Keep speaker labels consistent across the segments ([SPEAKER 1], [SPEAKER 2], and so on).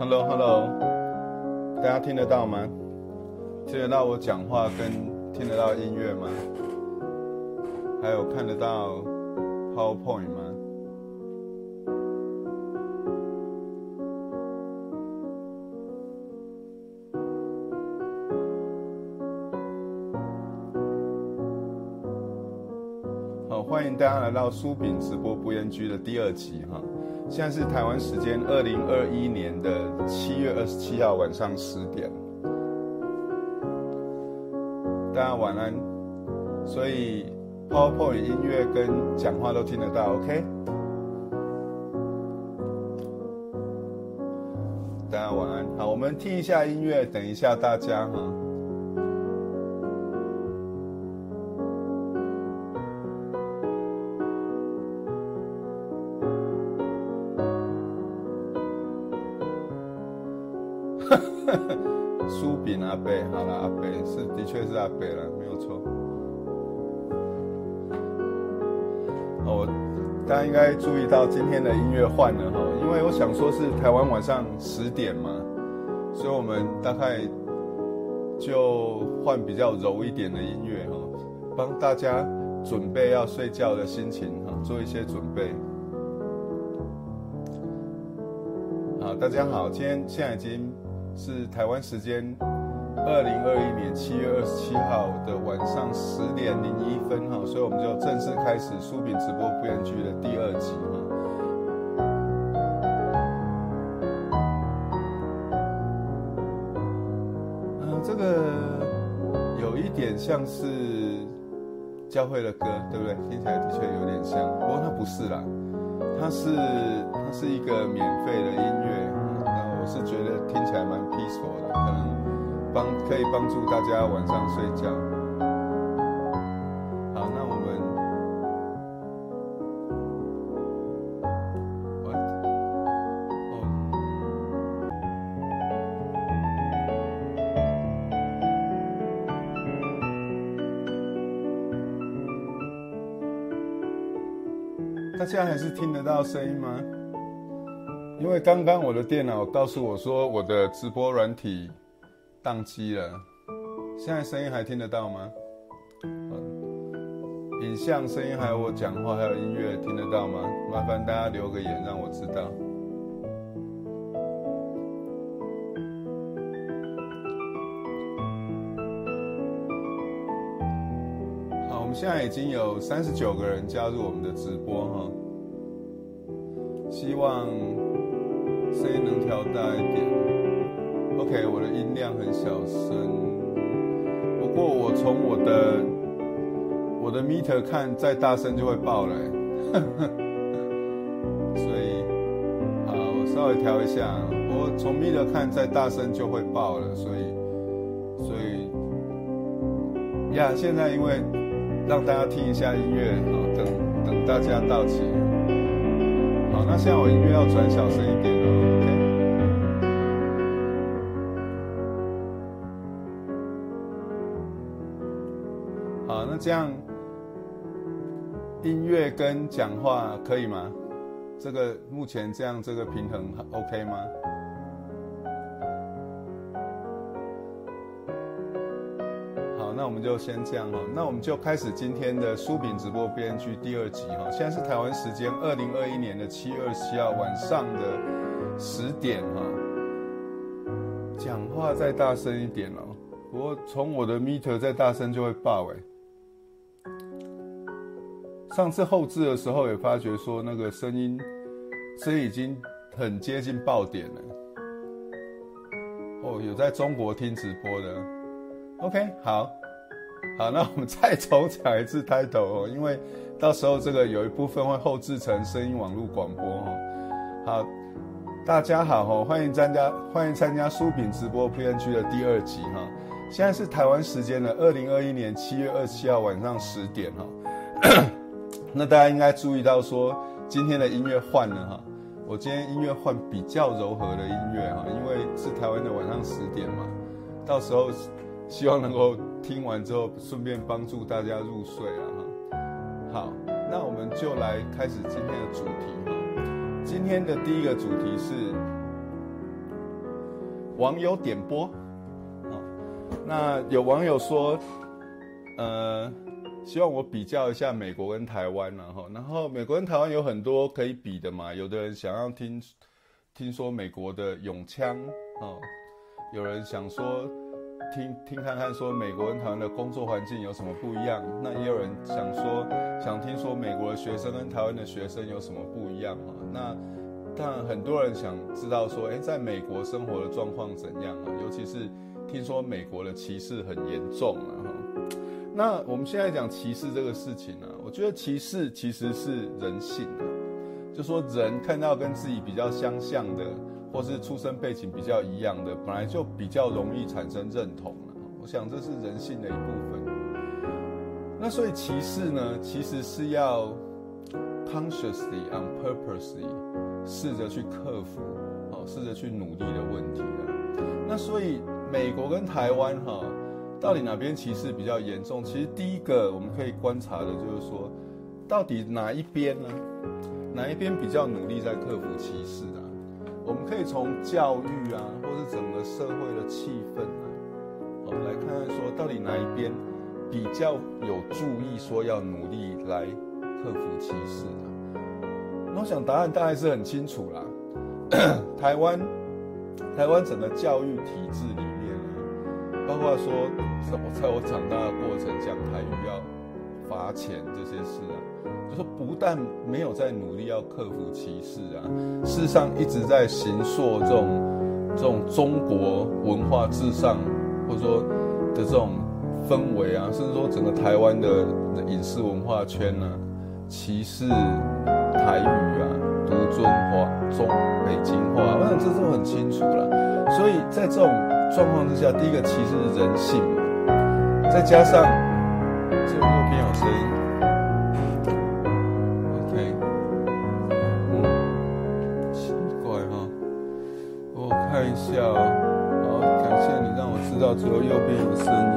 [SPEAKER 1] Hello，Hello，大家听得到吗？听得到我讲话跟听得到音乐吗？还有看得到 PowerPoint 吗？好，欢迎大家来到苏炳直播不言居的第二集哈。现在是台湾时间二零二一年的七月二十七号晚上十点，大家晚安。所以 PowerPoint 音乐跟讲话都听得到，OK？大家晚安。好，我们听一下音乐，等一下大家哈。到今天的音乐换了哈，因为我想说是台湾晚上十点嘛，所以我们大概就换比较柔一点的音乐哈，帮大家准备要睡觉的心情哈，做一些准备。好，大家好，今天现在已经。是台湾时间二零二一年七月二十七号的晚上十点零一分哈，所以我们就正式开始书饼直播不言剧的第二集哈。这个有一点像是教会的歌，对不对？听起来的确有点像，不过它不是啦，它是它是一个免费的音乐。那我是觉得听起来蛮 peaceful 的，可能可以帮助大家晚上睡觉。好，那我们，我，哦，大家还是听得到声音吗？因为刚刚我的电脑告诉我说我的直播软体宕机了，现在声音还听得到吗？影像、声音还有我讲话还有音乐听得到吗？麻烦大家留个言让我知道。好，我们现在已经有三十九个人加入我们的直播哈，希望。声音能调大一点，OK，我的音量很小声，不过我从我的我的 meter 看，再大声就会爆了，所以好，我稍微调一下，我从 meter 看，再大声就会爆了，所以所以呀，现在因为让大家听一下音乐，好，等等大家到齐。好，那现在我音乐要转小声一点哦，OK。这样音乐跟讲话可以吗？这个目前这样这个平衡 OK 吗？好那我们就先这样哈，那我们就开始今天的书饼直播编剧第二集哈。现在是台湾时间二零二一年的七月二十七号晚上的十点哈。讲话再大声一点哦，不过从我的 meter 再大声就会爆哎。上次后置的时候也发觉说那个声音，声音已经很接近爆点了。哦，有在中国听直播的，OK 好。好，那我们 再重讲一次 title 哦，因为到时候这个有一部分会后置成声音网络广播哦。好，大家好哈，欢迎参加欢迎参加书饼直播 P N G 的第二集哈。现在是台湾时间的二零二一年七月二十七号晚上十点哈。那大家应该注意到说今天的音乐换了哈，我今天音乐换比较柔和的音乐哈，因为是台湾的晚上十点嘛，到时候希望能够。听完之后，顺便帮助大家入睡了哈。好，那我们就来开始今天的主题哈。今天的第一个主题是网友点播，那有网友说，呃，希望我比较一下美国跟台湾，然后，然后美国跟台湾有很多可以比的嘛，有的人想要听，听说美国的拥枪，哦，有人想说。听听看看，说美国跟台湾的工作环境有什么不一样？那也有人想说，想听说美国的学生跟台湾的学生有什么不一样啊？那当然很多人想知道说，诶，在美国生活的状况怎样啊？尤其是听说美国的歧视很严重啊！那我们现在讲歧视这个事情呢，我觉得歧视其实是人性，就说人看到跟自己比较相像的。或是出生背景比较一样的，本来就比较容易产生认同了。我想这是人性的一部分。那所以歧视呢，其实是要 consciously on purposely 试着去克服，哦，试着去努力的问题。那所以美国跟台湾哈，到底哪边歧视比较严重？其实第一个我们可以观察的就是说，到底哪一边呢？哪一边比较努力在克服歧视的？我们可以从教育啊，或是整个社会的气氛啊，我们来看看说，到底哪一边比较有注意说要努力来克服歧视啊？那我想答案大概是很清楚啦。台湾，台湾整个教育体制里面，包括说，在我长大的过程讲台语要罚钱这些事啊。就说不但没有在努力要克服歧视啊，事实上一直在形塑这种这种中国文化至上，或者说的这种氛围啊，甚至说整个台湾的影视文化圈呢、啊，歧视台语啊，独尊话、中北京话，我想这都很清楚了。所以在这种状况之下，第一个其实是人性，再加上这右边有声音。OK，嗯，奇怪啊！我看一下啊好，感谢你让我知道，只有右边有声音，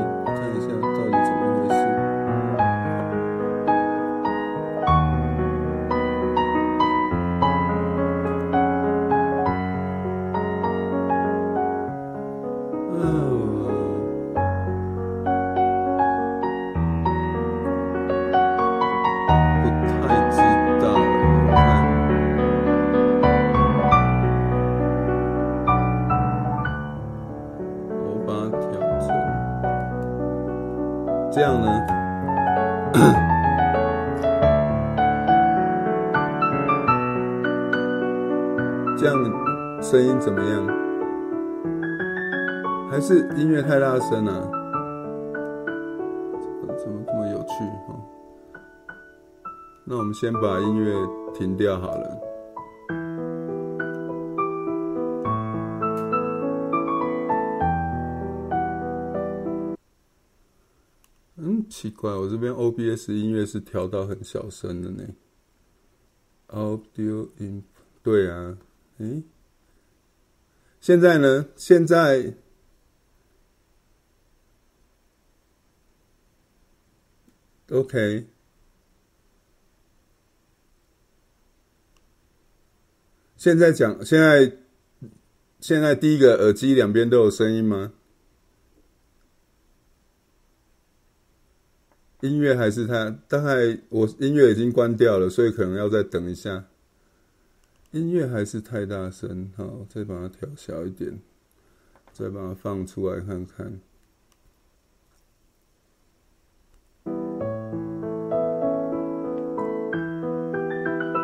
[SPEAKER 1] 是音乐太大声了？怎么这么有趣？那我们先把音乐停掉好了。嗯，奇怪，我这边 OBS 音乐是调到很小声的呢。Audio in，对啊，诶。现在呢？现在，OK。现在讲，现在，现在第一个耳机两边都有声音吗？音乐还是它？大概我音乐已经关掉了，所以可能要再等一下。音乐还是太大声，好，再把它调小一点，再把它放出来看看。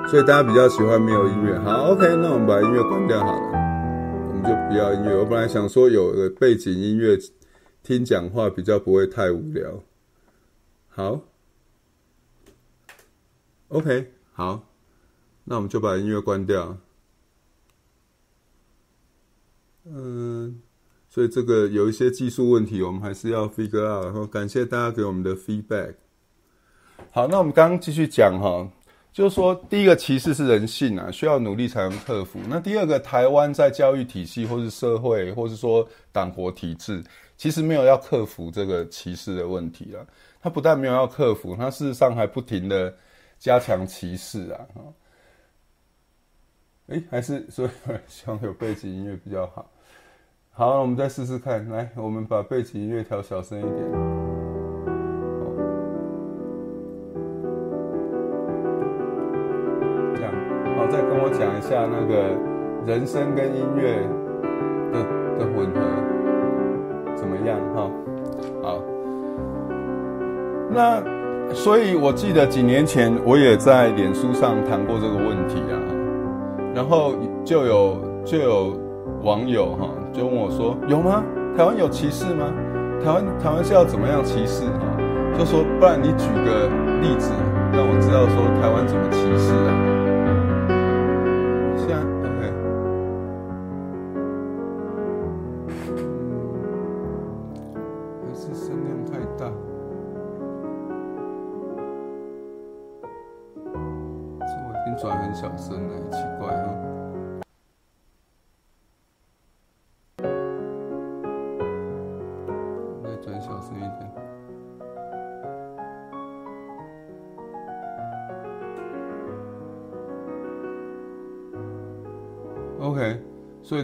[SPEAKER 1] 所以大家比较喜欢没有音乐，好，OK，那我们把音乐关掉好了，我们就不要音乐。我本来想说有个背景音乐，听讲话比较不会太无聊。好，OK，好。那我们就把音乐关掉。嗯，所以这个有一些技术问题，我们还是要 figure out。然后感谢大家给我们的 feedback。好，那我们刚刚继续讲哈，就是说第一个歧视是人性啊，需要努力才能克服。那第二个，台湾在教育体系或是社会，或是说党国体制，其实没有要克服这个歧视的问题了。它不但没有要克服，它事实上还不停的加强歧视啊。哎，还是所以 希望有背景音乐比较好。好，我们再试试看。来，我们把背景音乐调小声一点。再跟我讲一下那个人声跟音乐的的混合怎么样？哈，好。那所以，我记得几年前我也在脸书上谈过这个问题啊，然后就有就有网友哈。就问我说：“有吗？台湾有歧视吗？台湾台湾是要怎么样歧视啊？就说不然你举个例子，让我知道说台湾怎么歧视啊？是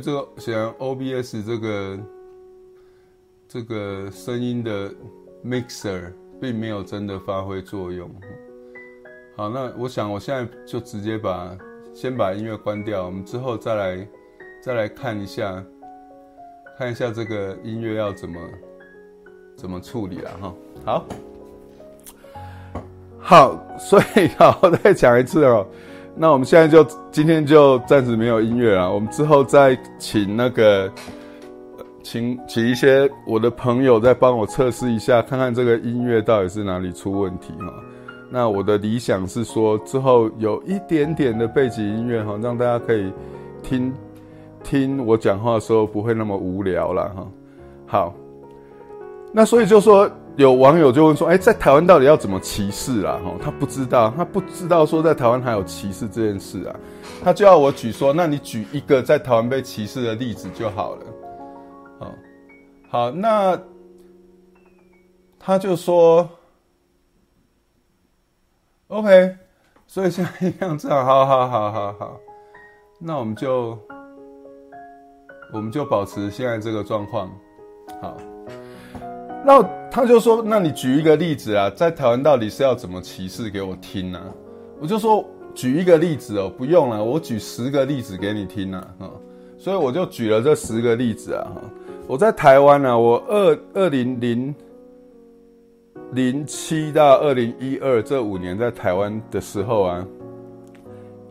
[SPEAKER 1] 这个显然 OBS 这个这个声音的 mixer 并没有真的发挥作用。好，那我想我现在就直接把先把音乐关掉，我们之后再来再来看一下，看一下这个音乐要怎么怎么处理了哈。好，好，所以好，我再讲一次哦。那我们现在就今天就暂时没有音乐了，我们之后再请那个，请请一些我的朋友再帮我测试一下，看看这个音乐到底是哪里出问题哈。那我的理想是说，之后有一点点的背景音乐哈，让大家可以听听我讲话的时候不会那么无聊了哈。好，那所以就说。有网友就问说：“哎，在台湾到底要怎么歧视啊？”哈，他不知道，他不知道说在台湾还有歧视这件事啊，他就要我举说，那你举一个在台湾被歧视的例子就好了。好，好，那他就说：“OK，所以现在一样这样，好好好好好，那我们就我们就保持现在这个状况，好。”那他就说：“那你举一个例子啊，在台湾到底是要怎么歧视给我听呢？”我就说：“举一个例子哦，不用了，我举十个例子给你听呢。”哈，所以我就举了这十个例子啊。我在台湾呢，我二二零零零七到二零一二这五年在台湾的时候啊，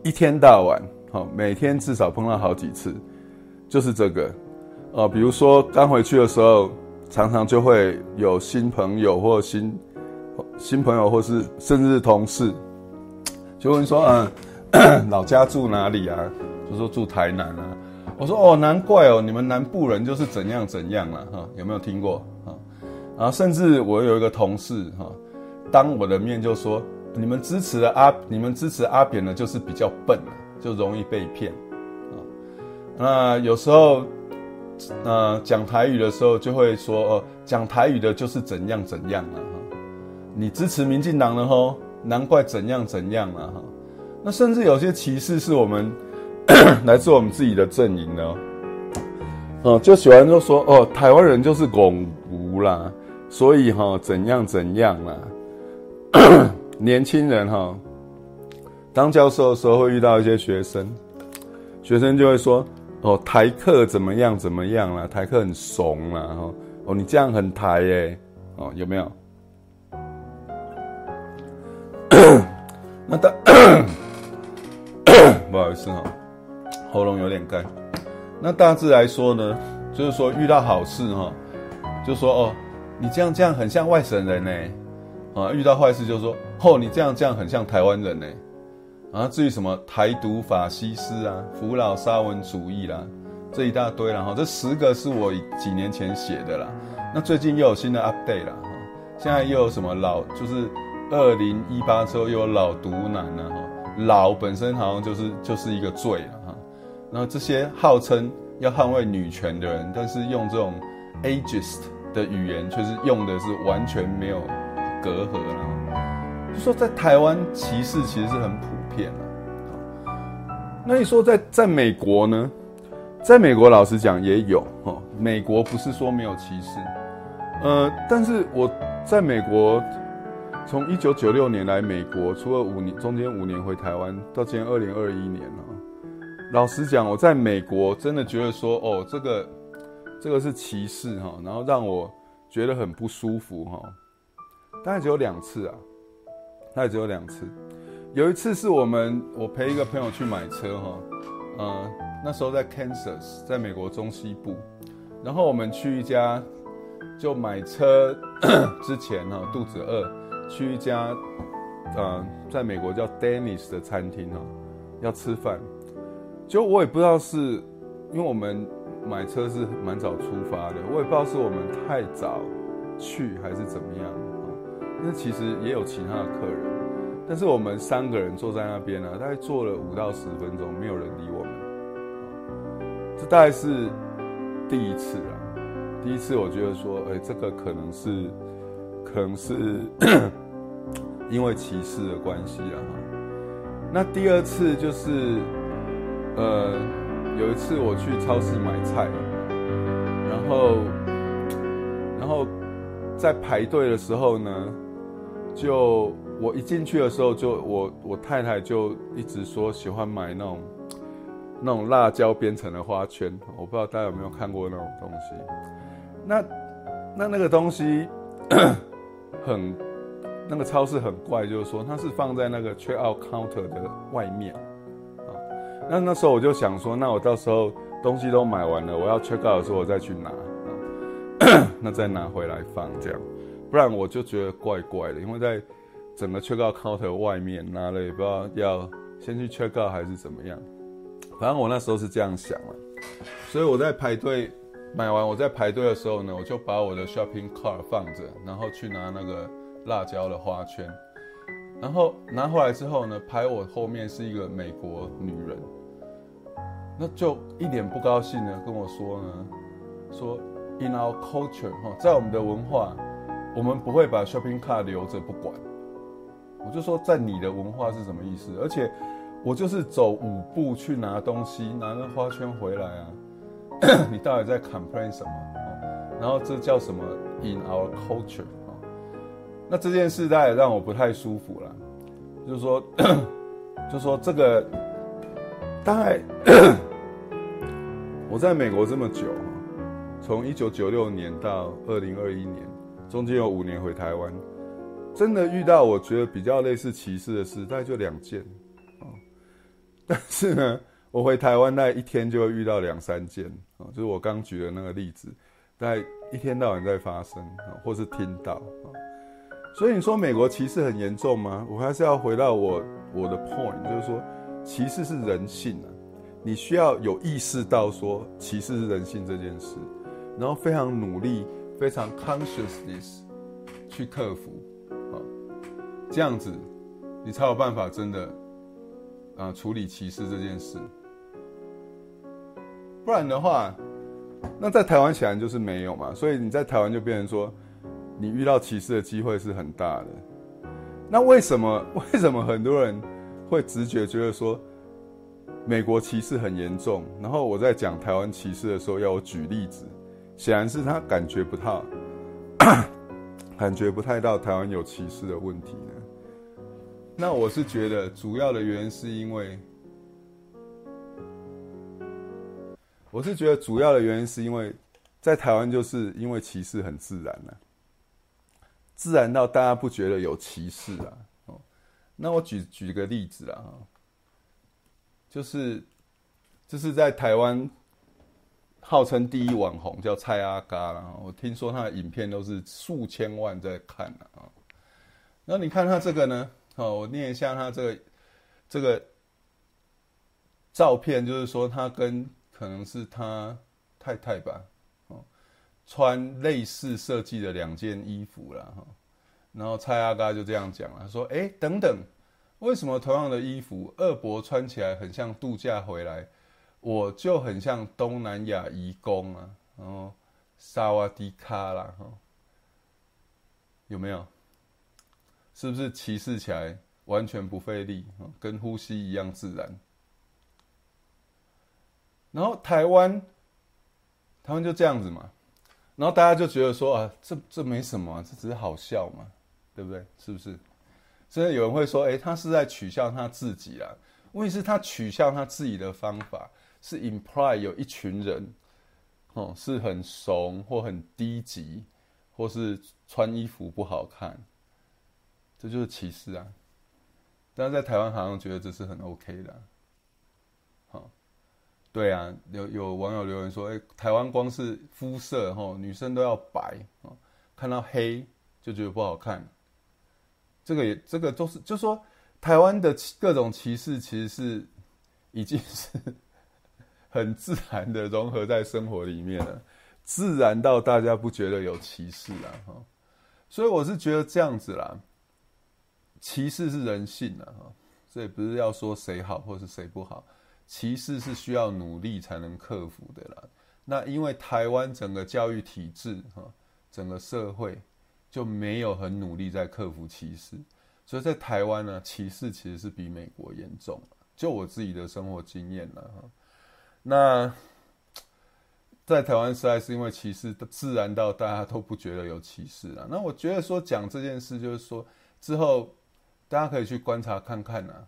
[SPEAKER 1] 一天到晚，哈，每天至少碰到好几次，就是这个，哦，比如说刚回去的时候。常常就会有新朋友或新新朋友，或是甚至是同事，就问说：“嗯，老家住哪里啊？”就说住台南啊。我说：“哦，难怪哦，你们南部人就是怎样怎样了哈？有没有听过啊？”然后甚至我有一个同事哈，当我的面就说：“你们支持的阿，你们支持阿扁呢，就是比较笨，就容易被骗啊。”那有时候。那讲台语的时候就会说哦，讲台语的就是怎样怎样了哈。你支持民进党了吼，难怪怎样怎样了哈。那甚至有些歧视是我们 来自我们自己的阵营的哦，就喜欢就说哦，台湾人就是戆牛啦，所以哈怎样怎样啦。年轻人哈，当教授的时候会遇到一些学生，学生就会说。哦，台客怎么样怎么样啦？台客很怂啦，哦哦，你这样很台耶，哦，有没有？那大，不好意思哈，喉咙有点干。那大致来说呢，就是说遇到好事哈，就说哦，你这样这样很像外省人呢，啊，遇到坏事就说，哦，你这样这样很像台湾人呢。啊，至于什么台独、法西斯啊、扶老沙文主义啦，这一大堆啦哈，这十个是我几年前写的啦。那最近又有新的 update 啦，现在又有什么老，就是二零一八之后又有老独男了哈，老本身好像就是就是一个罪了哈。然后这些号称要捍卫女权的人，但是用这种 ageist 的语言，却是用的是完全没有隔阂了。就说在台湾歧视其实是很普。骗了，那你说在在美国呢？在美国，老实讲也有哦。美国不是说没有歧视，呃，但是我在美国从一九九六年来美国，除了五年中间五年回台湾，到今年二零二一年了。老实讲，我在美国真的觉得说，哦，这个这个是歧视哈，然后让我觉得很不舒服哈。大概只有两次啊，大概只有两次。有一次是我们我陪一个朋友去买车哈，呃，那时候在 Kansas，在美国中西部，然后我们去一家就买车 之前哈，肚子饿，去一家呃，在美国叫 Dennis 的餐厅哈，要吃饭。就我也不知道是因为我们买车是蛮早出发的，我也不知道是我们太早去还是怎么样啊。那其实也有其他的客人。但是我们三个人坐在那边呢、大概坐了五到十分钟，没有人理我们。这大概是第一次啊，第一次我觉得说，哎，这个可能是，可能是 因为歧视的关系啊。那第二次就是，呃，有一次我去超市买菜，然后，然后在排队的时候呢，就。我一进去的时候就，我我太太就一直说喜欢买那种那种辣椒编成的花圈，我不知道大家有没有看过那种东西。那那那个东西 很那个超市很怪，就是说它是放在那个 check out counter 的外面啊。那那时候我就想说，那我到时候东西都买完了，我要 check out 的时候我再去拿，那再拿回来放这样，不然我就觉得怪怪的，因为在。整个 check out counter 外面拿了也不知道要先去 check out 还是怎么样，反正我那时候是这样想了，所以我在排队买完，我在排队的时候呢，我就把我的 shopping cart 放着，然后去拿那个辣椒的花圈，然后拿回来之后呢，排我后面是一个美国女人，那就一脸不高兴的跟我说呢，说 in our culture 哈，在我们的文化，我们不会把 shopping cart 留着不管。我就说，在你的文化是什么意思？而且我就是走五步去拿东西，拿那花圈回来啊！你到底在 complain 什么？然后这叫什么？In our culture 啊？那这件事大概让我不太舒服了。就是说，就说这个大概 我在美国这么久，从一九九六年到二零二一年，中间有五年回台湾。真的遇到我觉得比较类似歧视的事，大概就两件，哦，但是呢，我回台湾那一天就会遇到两三件，哦，就是我刚举的那个例子，大概一天到晚在发生啊，或是听到啊，所以你说美国歧视很严重吗？我还是要回到我我的 point，就是说歧视是人性啊，你需要有意识到说歧视是人性这件事，然后非常努力，非常 consciousness 去克服。这样子，你才有办法真的啊处理歧视这件事。不然的话，那在台湾显然就是没有嘛。所以你在台湾就变成说，你遇到歧视的机会是很大的。那为什么 为什么很多人会直觉觉得说美国歧视很严重？然后我在讲台湾歧视的时候要我举例子，显然是他感觉不到，感觉不太到台湾有歧视的问题。那我是觉得主要的原因是因为，我是觉得主要的原因是因为，在台湾就是因为歧视很自然了，自然到大家不觉得有歧视啊。哦，那我举举个例子啊，就是就是在台湾号称第一网红叫蔡阿嘎啦，我听说他的影片都是数千万在看啊。那你看他这个呢？好，我念一下他这个这个照片，就是说他跟可能是他太太吧，哦，穿类似设计的两件衣服了哈。然后蔡阿嘎就这样讲了，说：“哎，等等，为什么同样的衣服，二伯穿起来很像度假回来，我就很像东南亚移工啊？然后萨瓦迪卡啦，哈，有没有？”是不是歧视起来完全不费力，跟呼吸一样自然？然后台湾，他们就这样子嘛，然后大家就觉得说啊，这这没什么，这只是好笑嘛，对不对？是不是？真的有人会说，诶，他是在取笑他自己啦。问题是，他取笑他自己的方法是 imply 有一群人，哦，是很怂或很低级，或是穿衣服不好看，这就是歧视啊。但是在台湾好像觉得这是很 OK 的，好，对啊，有有网友留言说，诶，台湾光是肤色，吼，女生都要白，哦，看到黑就觉得不好看。这个也，这个都是，就说台湾的各种歧视，其实是已经是 很自然的融合在生活里面了，自然到大家不觉得有歧视了哈。所以我是觉得这样子啦，歧视是人性的哈，这也不是要说谁好或是谁不好，歧视是需要努力才能克服的啦。那因为台湾整个教育体制哈，整个社会。就没有很努力在克服歧视，所以在台湾呢，歧视其实是比美国严重。就我自己的生活经验了哈，那在台湾实在是因为歧视自然到大家都不觉得有歧视了。那我觉得说讲这件事，就是说之后大家可以去观察看看啊，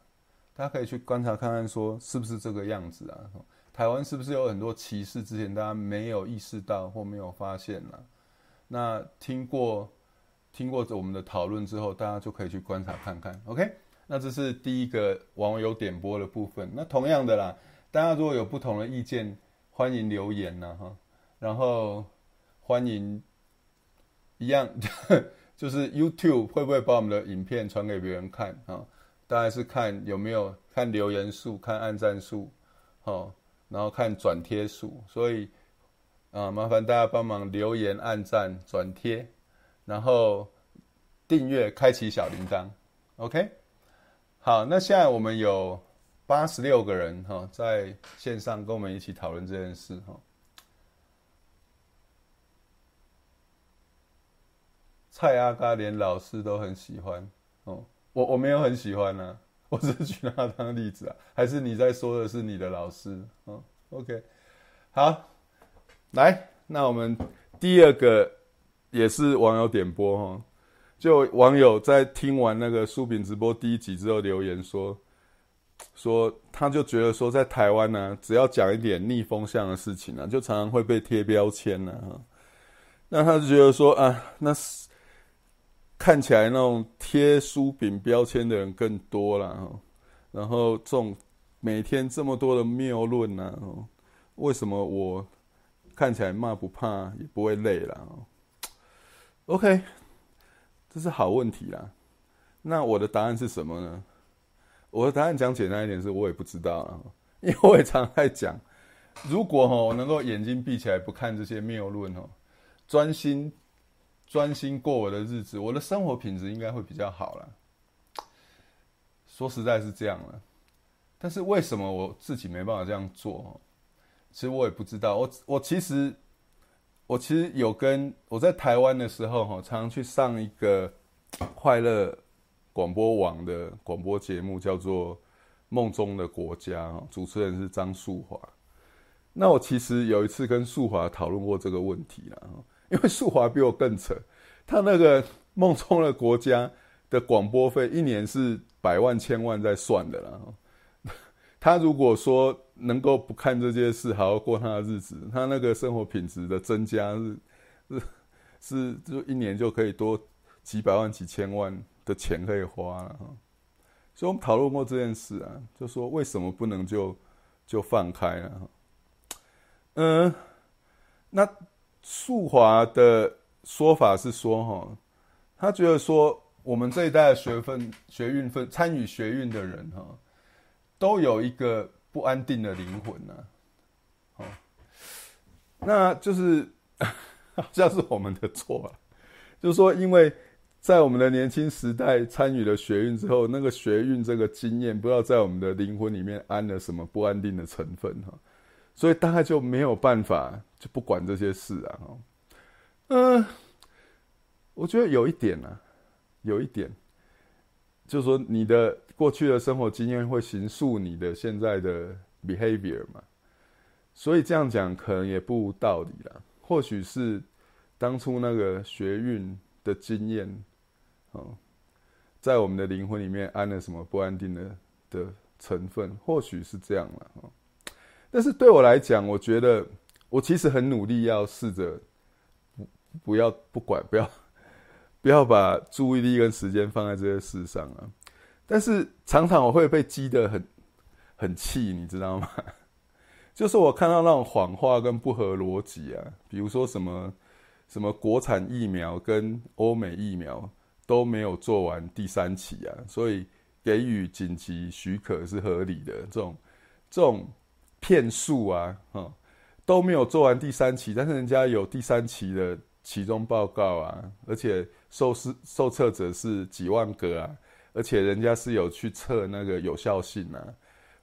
[SPEAKER 1] 大家可以去观察看看，说是不是这个样子啊？台湾是不是有很多歧视？之前大家没有意识到或没有发现呢？那听过。听过我们的讨论之后，大家就可以去观察看看。OK，那这是第一个网友点播的部分。那同样的啦，大家如果有不同的意见，欢迎留言呐哈。然后欢迎一样，就是 YouTube 会不会把我们的影片传给别人看啊？大概是看有没有看留言数、看按赞数，好，然后看转贴数。所以啊，麻烦大家帮忙留言、按赞、转贴。然后订阅，开启小铃铛，OK。好，那现在我们有八十六个人哈，在线上跟我们一起讨论这件事哈。蔡阿嘎连老师都很喜欢哦，我我没有很喜欢呢、啊，我只是举他当例子啊，还是你在说的是你的老师哦？OK，好，来，那我们第二个。也是网友点播哈，就网友在听完那个书饼直播第一集之后留言说，说他就觉得说在台湾呢、只要讲一点逆风向的事情啊，就常常会被贴标签呢哈。那他就觉得说啊，那是看起来那种贴书饼标签的人更多了哈。然后这种每天这么多的谬论呢，为什么我看起来骂不怕也不会累了？OK，这是好问题啦。那我的答案是什么呢？我的答案讲简单一点，是我也不知道啊。因为我也常在讲，如果哈我能够眼睛闭起来不看这些谬论哦，专心专心过我的日子，我的生活品质应该会比较好啦。说实在是这样了，但是为什么我自己没办法这样做？其实我也不知道。我我其实。我其实有跟我在台湾的时候，哈，常常去上一个快乐广播网的广播节目，叫做《梦中的国家》，主持人是张树华。那我其实有一次跟树华讨论过这个问题了，因为树华比我更扯，他那个《梦中的国家》的广播费一年是百万千万在算的了。他如果说能够不看这件事，好好过他的日子，他那个生活品质的增加是是是，就一年就可以多几百万、几千万的钱可以花了。所以我们讨论过这件事啊，就说为什么不能就就放开了哈？嗯，那素华的说法是说哈，他觉得说我们这一代的学分学运分参与学运的人哈。都有一个不安定的灵魂呐、啊，哦，那就是 好像是我们的错啊。就是说，因为在我们的年轻时代参与了学运之后，那个学运这个经验，不知道在我们的灵魂里面安了什么不安定的成分哈，所以大概就没有办法就不管这些事啊，嗯，我觉得有一点啊，有一点，就是说你的。过去的生活经验会形塑你的现在的 behavior 嘛？所以这样讲可能也不无道理啦。或许是当初那个学运的经验，哦，在我们的灵魂里面安了什么不安定的的成分，或许是这样了。但是对我来讲，我觉得我其实很努力要试着不不要不管不要 不要把注意力跟时间放在这些事上啊。但是常常我会被激得很很气，你知道吗？就是我看到那种谎话跟不合逻辑啊，比如说什么什么国产疫苗跟欧美疫苗都没有做完第三期啊，所以给予紧急许可是合理的。这种这种骗术啊，哈，都没有做完第三期，但是人家有第三期的期中报告啊，而且受试受测者是几万个啊。而且人家是有去测那个有效性啊，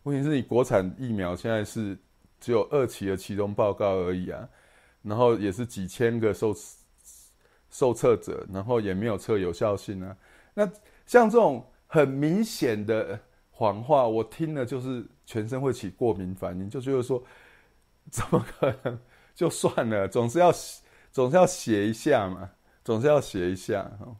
[SPEAKER 1] 问题是你国产疫苗现在是只有二期的期中报告而已啊，然后也是几千个受受测者，然后也没有测有效性啊。那像这种很明显的谎话，我听了就是全身会起过敏反应，就觉得说怎么可能？就算了，总是要总是要写一下嘛，总是要写一下哈。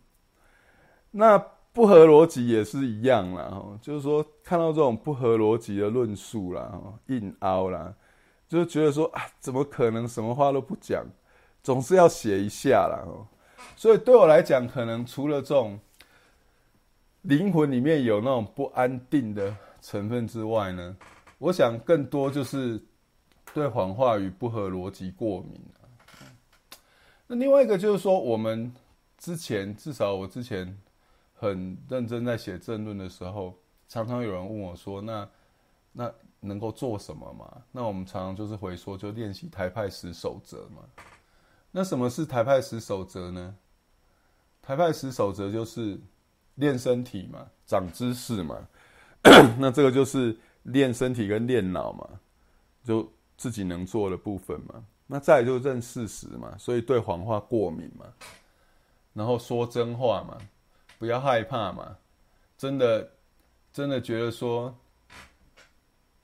[SPEAKER 1] 那。不合逻辑也是一样啦，就是说看到这种不合逻辑的论述啦，硬凹啦，就是觉得说啊，怎么可能什么话都不讲，总是要写一下啦。所以对我来讲，可能除了这种灵魂里面有那种不安定的成分之外呢，我想更多就是对谎话与不合逻辑过敏。那另外一个就是说，我们之前至少我之前。很认真在写政论的时候，常常有人问我说：“那那能够做什么嘛？”那我们常常就是回说，就练习台派十守则嘛。那什么是台派十守则呢？台派十守则就是练身体嘛，长知识嘛。那这个就是练身体跟练脑嘛，就自己能做的部分嘛。那再就认事实嘛，所以对谎话过敏嘛，然后说真话嘛。不要害怕嘛，真的，真的觉得说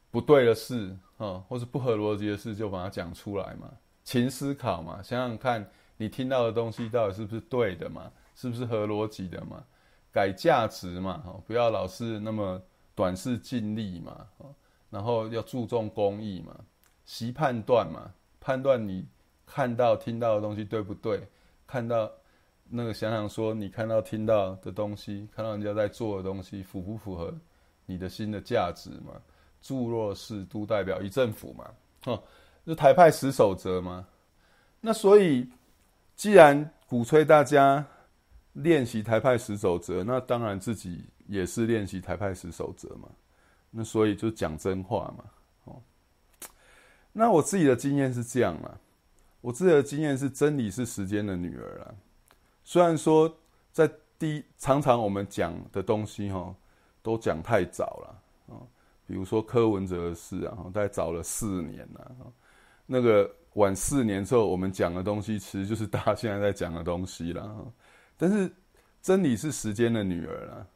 [SPEAKER 1] 不对的事啊，或是不合逻辑的事，就把它讲出来嘛。勤思考嘛，想想看你听到的东西到底是不是对的嘛，是不是合逻辑的嘛？改价值嘛，不要老是那么短视近利嘛，然后要注重公益嘛，习判断嘛，判断你看到听到的东西对不对，看到。那个想想说，你看到听到的东西，看到人家在做的东西，符不符合你的新的价值嘛？诸若是都代表一政府嘛？哦，就台派十守则嘛。那所以，既然鼓吹大家练习台派十守则，那当然自己也是练习台派十守则嘛。那所以就讲真话嘛。哦，那我自己的经验是这样啦，我自己的经验是真理是时间的女儿啦。虽然说在第一，常常我们讲的东西哈，都讲太早了啊，比如说柯文哲的事啊，大概早了四年了，那个晚四年之后我们讲的东西，其实就是大家现在在讲的东西了。但是真理是时间的女儿了，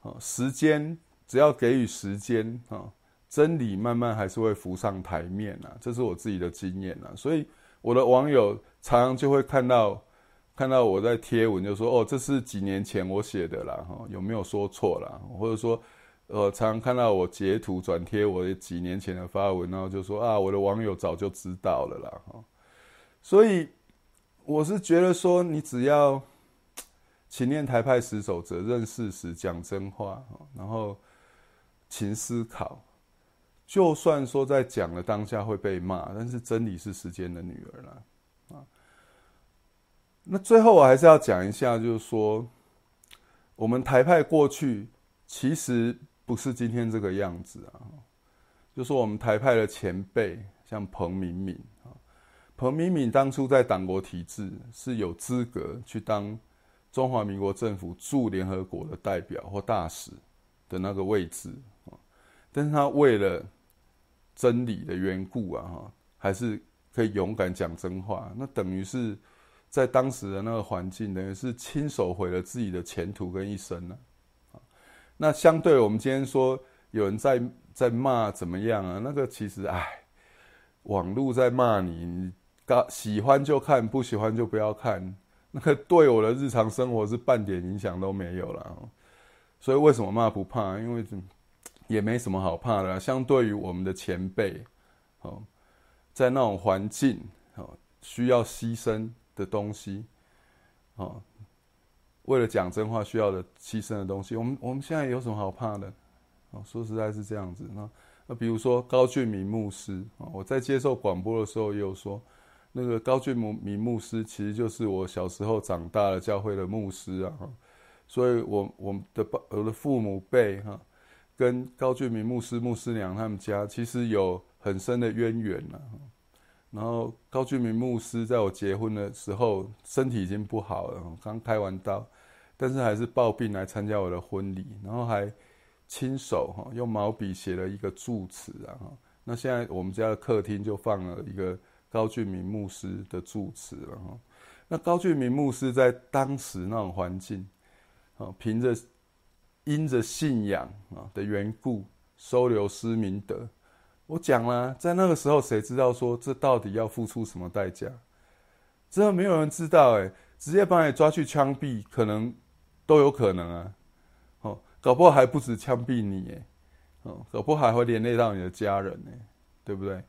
[SPEAKER 1] 啊，时间只要给予时间啊，真理慢慢还是会浮上台面啊，这是我自己的经验啊，所以我的网友常常就会看到。看到我在贴文就说哦，这是几年前我写的啦，哈，有没有说错啦？或者说，呃，常常看到我截图转贴我几年前的发文，然后就说啊，我的网友早就知道了啦，哈。所以我是觉得说，你只要勤练台派十守则，认事实，讲真话，然后勤思考，就算说在讲的当下会被骂，但是真理是时间的女儿啦。那最后我还是要讲一下，就是说，我们台派过去其实不是今天这个样子啊。就说我们台派的前辈，像彭明敏啊，彭明敏当初在党国体制是有资格去当中华民国政府驻联合国的代表或大使的那个位置啊，但是他为了真理的缘故啊，哈，还是可以勇敢讲真话。那等于是。在当时的那个环境，等于是亲手毁了自己的前途跟一生呢。那相对我们今天说有人在在骂怎么样啊？那个其实，哎，网络在骂你，你喜欢就看，不喜欢就不要看，那个对我的日常生活是半点影响都没有了。所以为什么骂不怕？因为也没什么好怕的。相对于我们的前辈，哦，在那种环境，哦，需要牺牲的东西，哦，为了讲真话需要的牺牲的东西，我们我们现在有什么好怕的？哦，说实在是这样子。那那比如说高俊明牧师啊，我在接受广播的时候也有说。那个高俊明牧师其实就是我小时候长大的教会的牧师啊，所以我我的爸我的父母辈哈，跟高俊明牧师牧师娘他们家其实有很深的渊源了。然后高俊明牧师在我结婚的时候身体已经不好了，刚开完刀，但是还是抱病来参加我的婚礼，然后还亲手哈用毛笔写了一个祝词啊。那现在我们家的客厅就放了一个。高俊明牧师的祝词了哈，那高俊明牧师在当时那种环境，啊，凭着因着信仰啊的缘故，收留施明德。我讲了，在那个时候，谁知道说这到底要付出什么代价？真的没有人知道哎，直接把你抓去枪毙，可能都有可能啊。哦，搞不好还不止枪毙你哎，哦，搞不好还会连累到你的家人呢，对不对？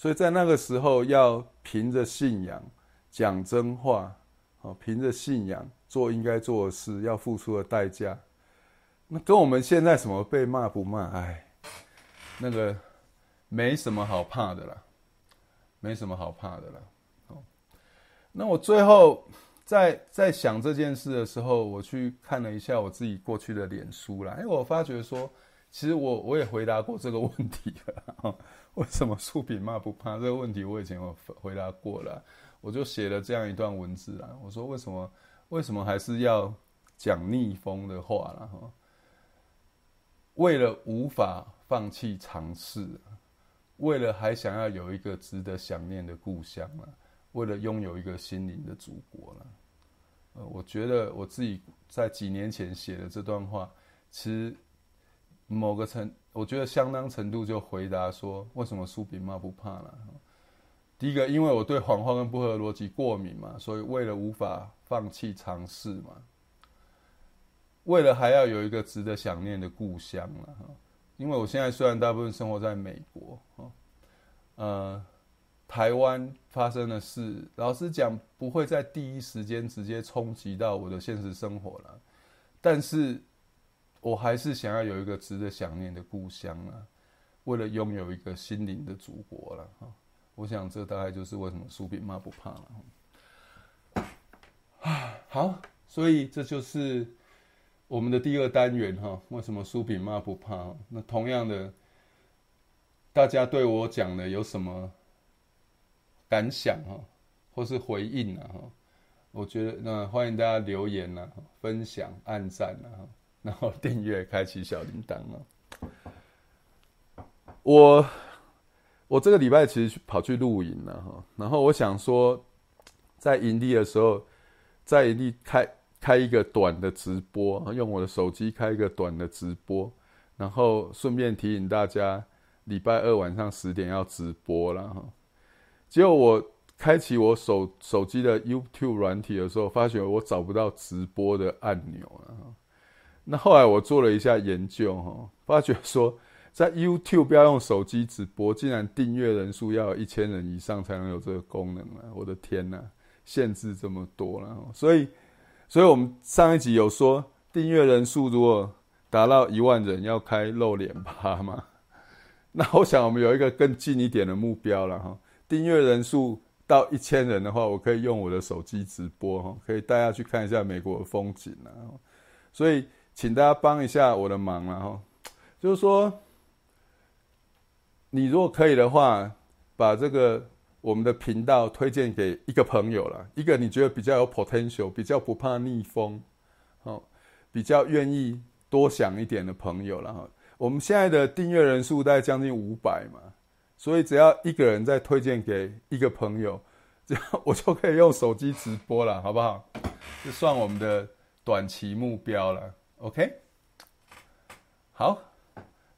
[SPEAKER 1] 所以在那个时候，要凭着信仰讲真话，啊，凭着信仰做应该做的事，要付出的代价，那跟我们现在什么被骂不骂，哎，那个没什么好怕的啦，没什么好怕的啦。哦，那我最后在在想这件事的时候，我去看了一下我自己过去的脸书啦，因为我发觉说，其实我我也回答过这个问题了。为什么书饼骂不怕？这个问题我以前有回答过了，我就写了这样一段文字啊。我说为什么为什么还是要讲逆风的话了哈？为了无法放弃尝试，为了还想要有一个值得想念的故乡了，为了拥有一个心灵的祖国了。呃，我觉得我自己在几年前写的这段话，其实某个程。我觉得相当程度就回答说，为什么书饼骂不怕了？第一个，因为我对谎话跟不合逻辑过敏嘛，所以为了无法放弃尝试嘛，为了还要有一个值得想念的故乡了。因为我现在虽然大部分生活在美国，呃，台湾发生的事，老实讲不会在第一时间直接冲击到我的现实生活了，但是。我还是想要有一个值得想念的故乡啊，为了拥有一个心灵的祖国了哈。我想这大概就是为什么苏饼骂不怕了。好，所以这就是我们的第二单元哈。为什么苏饼骂不怕？那同样的，大家对我讲的有什么感想哈，或是回应呢？哈，我觉得那欢迎大家留言呐，分享、按赞呐。然后订阅，开启小铃铛了。我我这个礼拜其实跑去露营了哈，然后我想说，在营地的时候，在营地开开一个短的直播，用我的手机开一个短的直播，然后顺便提醒大家，礼拜二晚上十点要直播了哈。结果我开启我手手机的 YouTube 软体的时候，发觉我找不到直播的按钮了。那后来我做了一下研究，哈，发觉说在 YouTube 不要用手机直播，竟然订阅人数要有一千人以上才能有这个功能啊！我的天呐，限制这么多了，所以，所以我们上一集有说，订阅人数如果达到一万人，要开露脸趴嘛。那我想我们有一个更近一点的目标了哈，订阅人数到一千人的话，我可以用我的手机直播哈，可以带大家去看一下美国的风景了，所以。请大家帮一下我的忙了哈，就是说，你如果可以的话，把这个我们的频道推荐给一个朋友了，一个你觉得比较有 potential、比较不怕逆风，哦，比较愿意多想一点的朋友了哈。我们现在的订阅人数大概将近五百嘛，所以只要一个人再推荐给一个朋友，这 样我就可以用手机直播了，好不好？就算我们的短期目标了。OK，好，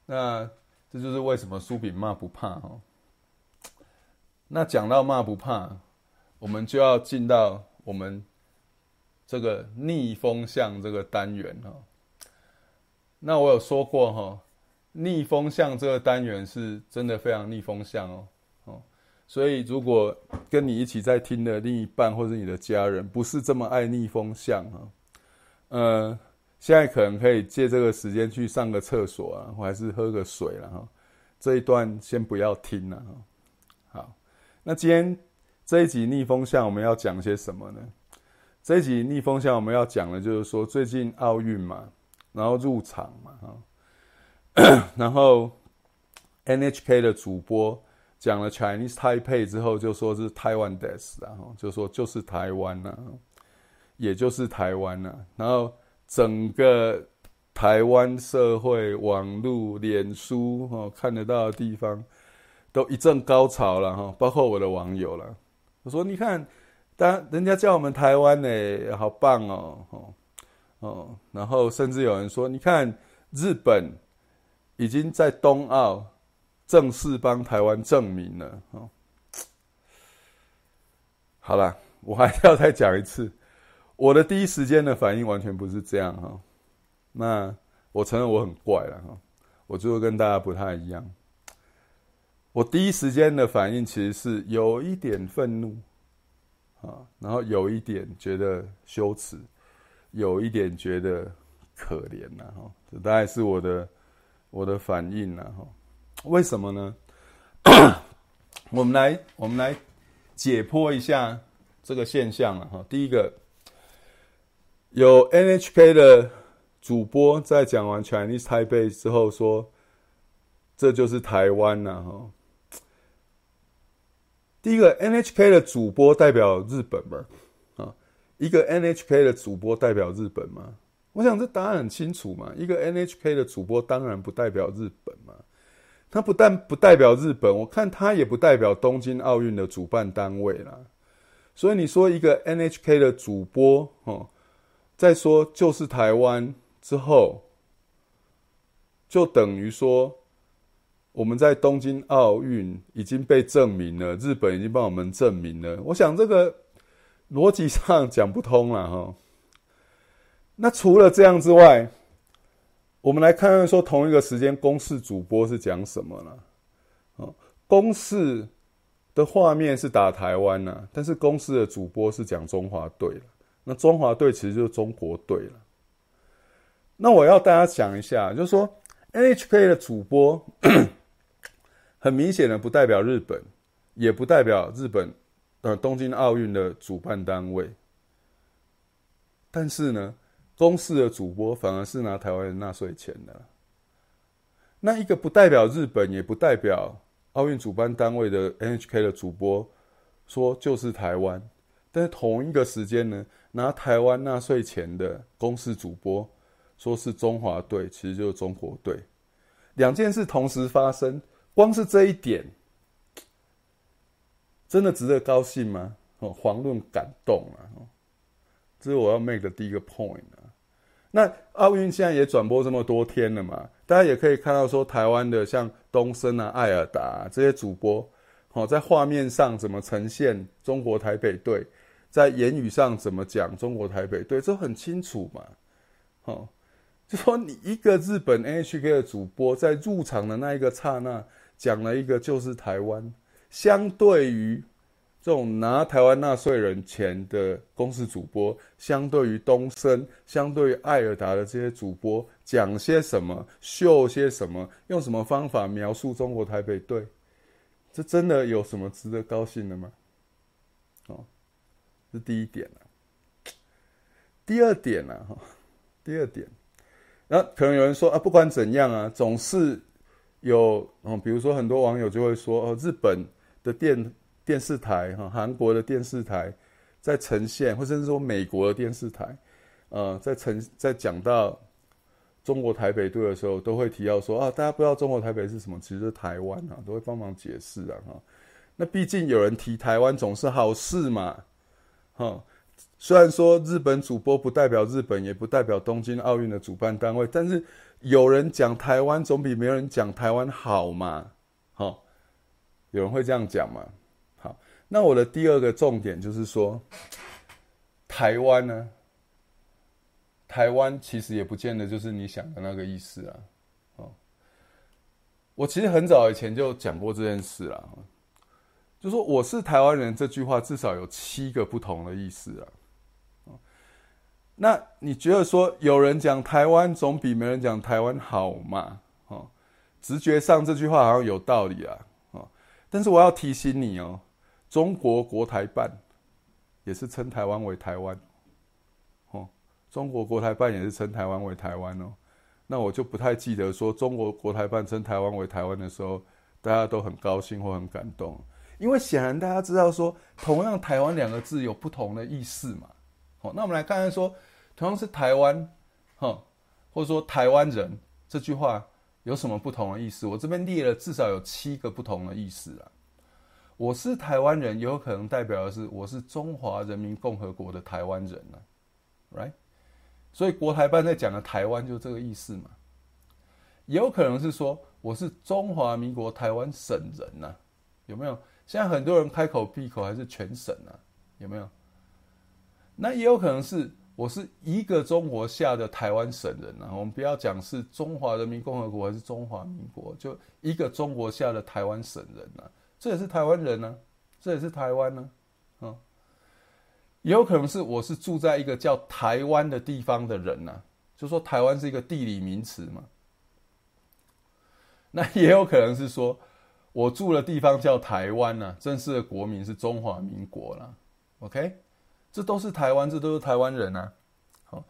[SPEAKER 1] 那这就是为什么苏炳骂不怕哈。那讲到骂不怕，我们就要进到我们这个逆风向这个单元哈。那我有说过哈，逆风向这个单元是真的非常逆风向哦哦，所以如果跟你一起在听的另一半或者你的家人不是这么爱逆风向哈，呃，现在可能可以借这个时间去上个厕所啊，或还是喝个水了哈。这一段先不要听了哈。好，那今天这一集逆风向我们要讲些什么呢？这一集逆风向我们要讲的就是说最近奥运嘛。然后入场嘛，哈，然后 NHK 的主播讲了 Chinese Taipei 之后，就说是台湾 des，然后就说就是台湾呐，也就是台湾呐。然后整个台湾社会、网络、脸书哈看得到的地方，都一阵高潮了哈，包括我的网友了。我说你看，当人家叫我们台湾呢，好棒哦，哦，然后甚至有人说，你看日本已经在东奥正式帮台湾证明了。哦，好了，我还要再讲一次，我的第一时间的反应完全不是这样哈。那我承认我很怪了哈，我就会跟大家不太一样。我第一时间的反应其实是有一点愤怒啊，然后有一点觉得羞耻。有一点觉得可怜呐，哈，这大概是我的我的反应呐，哈，为什么呢？我们来我们来解剖一下这个现象了，哈。第一个，有 NHK 的主播在讲完 Chinese Taipei 之后说，这就是台湾呐，哈。第一个，NHK 的主播代表日本吗？一个 NHK 的主播代表日本吗？我想这答案很清楚嘛。一个 NHK 的主播当然不代表日本嘛。他不但不代表日本，我看他也不代表东京奥运的主办单位啦。所以你说一个 NHK 的主播哦，再说就是台湾之后，就等于说我们在东京奥运已经被证明了，日本已经帮我们证明了。我想这个。逻辑上讲不通了哈。那除了这样之外，我们来看看说同一个时间，公视主播是讲什么了？哦，公视的画面是打台湾呐，但是公视的主播是讲中华队了。那中华队其实就是中国队了。那我要大家讲一下，就是说 NHK 的主播 很明显的不代表日本，也不代表日本。呃，东京奥运的主办单位，但是呢，公视的主播反而是拿台湾的纳税钱的。那一个不代表日本，也不代表奥运主办单位的 NHK 的主播说就是台湾，但是同一个时间呢，拿台湾纳税钱的公司主播说是中华队，其实就是中国队。两件事同时发生，光是这一点。真的值得高兴吗？哦，遑论感动啊！这是我要 make 的第一个 point 啊。那奥运现在也转播这么多天了嘛，大家也可以看到说，台湾的像东森啊、爱尔达啊，这些主播，哦，在画面上怎么呈现中国台北队，在言语上怎么讲中国台北队，这很清楚嘛。哦，就说你一个日本 NHK 的主播在入场的那一个刹那，讲了一个就是台湾。相对于这种拿台湾纳税人钱的公司主播，相对于东森，相对于爱尔达的这些主播，讲些什么，秀些什么，用什么方法描述中国台北队，这真的有什么值得高兴的吗？是第一点啊。第二点呢？哈，第二点，那可能有人说啊，不管怎样啊，总是有，嗯，比如说很多网友就会说，哦，日本。的电电视台哈，韩国的电视台在呈现，或者是说美国的电视台，呃，在呈在讲到中国台北队的时候，都会提到说啊，大家不知道中国台北是什么，其实是台湾啊，都会帮忙解释啊哈。那毕竟有人提台湾总是好事嘛，嗯。虽然说日本主播不代表日本，也不代表东京奥运的主办单位，但是有人讲台湾总比没人讲台湾好嘛。好有人会这样讲吗？好，那我的第二个重点就是说，台湾呢，台湾其实也不见得就是你想的那个意思啊。哦，我其实很早以前就讲过这件事了，就说我是台湾人这句话至少有七个不同的意思啊。那你觉得说有人讲台湾总比没人讲台湾好嘛？哦，直觉上这句话好像有道理啊。哦，但是我要提醒你哦，中国国台办也是称台湾为台湾。哦，中国国台办也是称台湾为台湾哦。那我就不太记得说中国国台办称台湾为台湾的时候，大家都很高兴或很感动，因为显然大家知道说，同样台湾两个字有不同的意思嘛。好，那我们来看看说，同样是台湾，哈，或者说台湾人这句话有什么不同的意思？我这边列了至少有七个不同的意思啊。我是台湾人，也有可能代表的是我是中华人民共和国的台湾人啊，right？所以国台办在讲的台湾就这个意思嘛。也有可能是说我是中华民国台湾省人呐、有没有？现在很多人开口闭口还是全省啊，有没有？那也有可能是我是一个中国下的台湾省人啊，我们不要讲是中华人民共和国还是中华民国，就一个中国下的台湾省人啊，这也是台湾人啊，这也是台湾呢，啊，也有可能是我是住在一个叫台湾的地方的人呐，就说台湾是一个地理名词嘛，那也有可能是说我住的地方叫台湾呐，正式的国名是中华民国啦，OK。这都是台湾，这都是台湾人啊。好，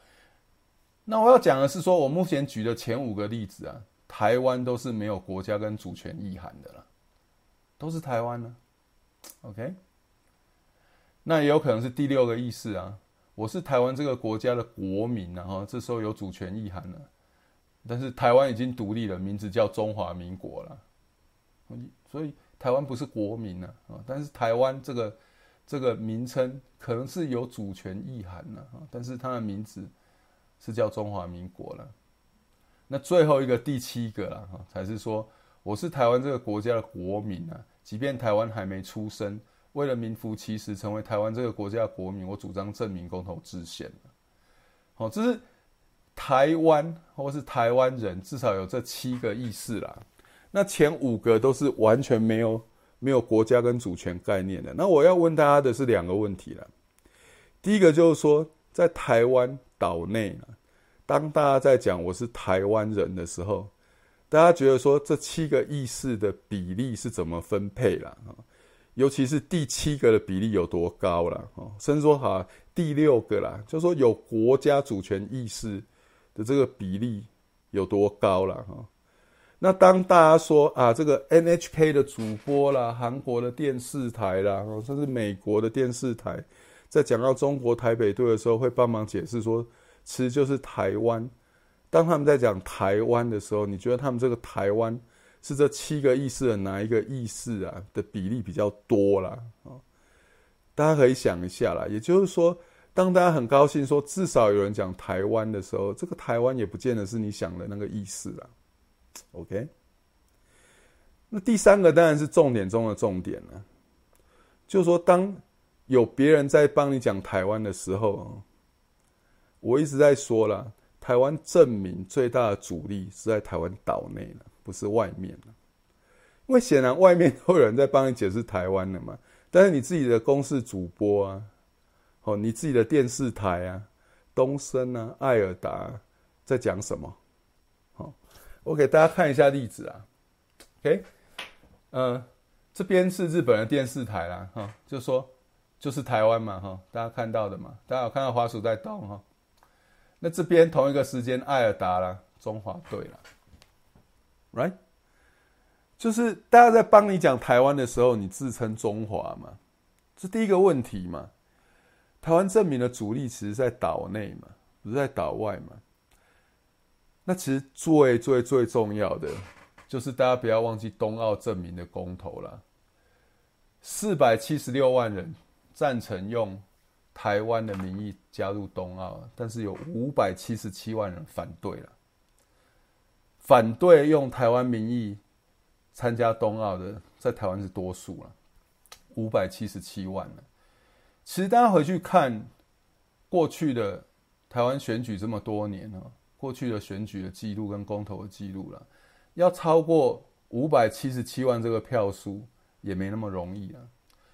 [SPEAKER 1] 那我要讲的是说，我目前举的前五个例子啊，台湾都是没有国家跟主权意涵的啦，都是台湾呢。OK，那也有可能是第六个意思啊，我是台湾这个国家的国民啊，哈，这时候有主权意涵了，但是台湾已经独立了，名字叫中华民国了，所以台湾不是国民啊，啊，但是台湾这个。这个名称可能是有主权意涵的，但是它的名字是叫中华民国了。那最后一个第七个了哈，才是说我是台湾这个国家的国民啊，即便台湾还没出生，为了名副其实成为台湾这个国家的国民，我主张证明公投制宪。好，这是台湾或是台湾人，至少有这七个意思啦。那前五个都是完全没有。没有国家跟主权概念的，那我要问大家的是两个问题了。第一个就是说，在台湾岛内，当大家在讲我是台湾人的时候，大家觉得说这七个意识的比例是怎么分配了？尤其是第七个的比例有多高了？甚至说哈，第六个啦，就说有国家主权意识的这个比例有多高了？哈。那当大家说啊，这个 NHK 的主播啦，韩国的电视台啦，甚至美国的电视台，在讲到中国台北队的时候，会帮忙解释说，其实就是台湾。当他们在讲台湾的时候，你觉得他们这个台湾是这七个意思的哪一个意思啊？的比例比较多啦？啊，大家可以想一下啦。也就是说，当大家很高兴说至少有人讲台湾的时候，这个台湾也不见得是你想的那个意思啦。OK，那第三个当然是重点中的重点了，就是说，当有别人在帮你讲台湾的时候，我一直在说了，台湾证明最大的阻力是在台湾岛内了，不是外面了，因为显然外面都有人在帮你解释台湾了嘛，但是你自己的公视主播啊，哦，你自己的电视台啊，东森啊，爱尔达在讲什么？我给大家看一下例子啊，OK，呃，这边是日本的电视台啦，哈，就说就是台湾嘛，哈，大家看到的嘛，大家有看到滑鼠在动哈，那这边同一个时间，爱尔达啦，中华队啦，right，就是大家在帮你讲台湾的时候，你自称中华嘛，这第一个问题嘛，台湾正名的主力其实在岛内嘛，不是在岛外嘛。那其实最最最重要的，就是大家不要忘记冬奥证明的公投了。四百七十六万人赞成用台湾的名义加入冬奥，但是有五百七十七万人反对了。反对用台湾名义参加冬奥的，在台湾是多数了。五百七十七万了。其实大家回去看过去的台湾选举这么多年了，过去的选举的记录跟公投的记录了，要超过五百七十七万这个票数也没那么容易啊。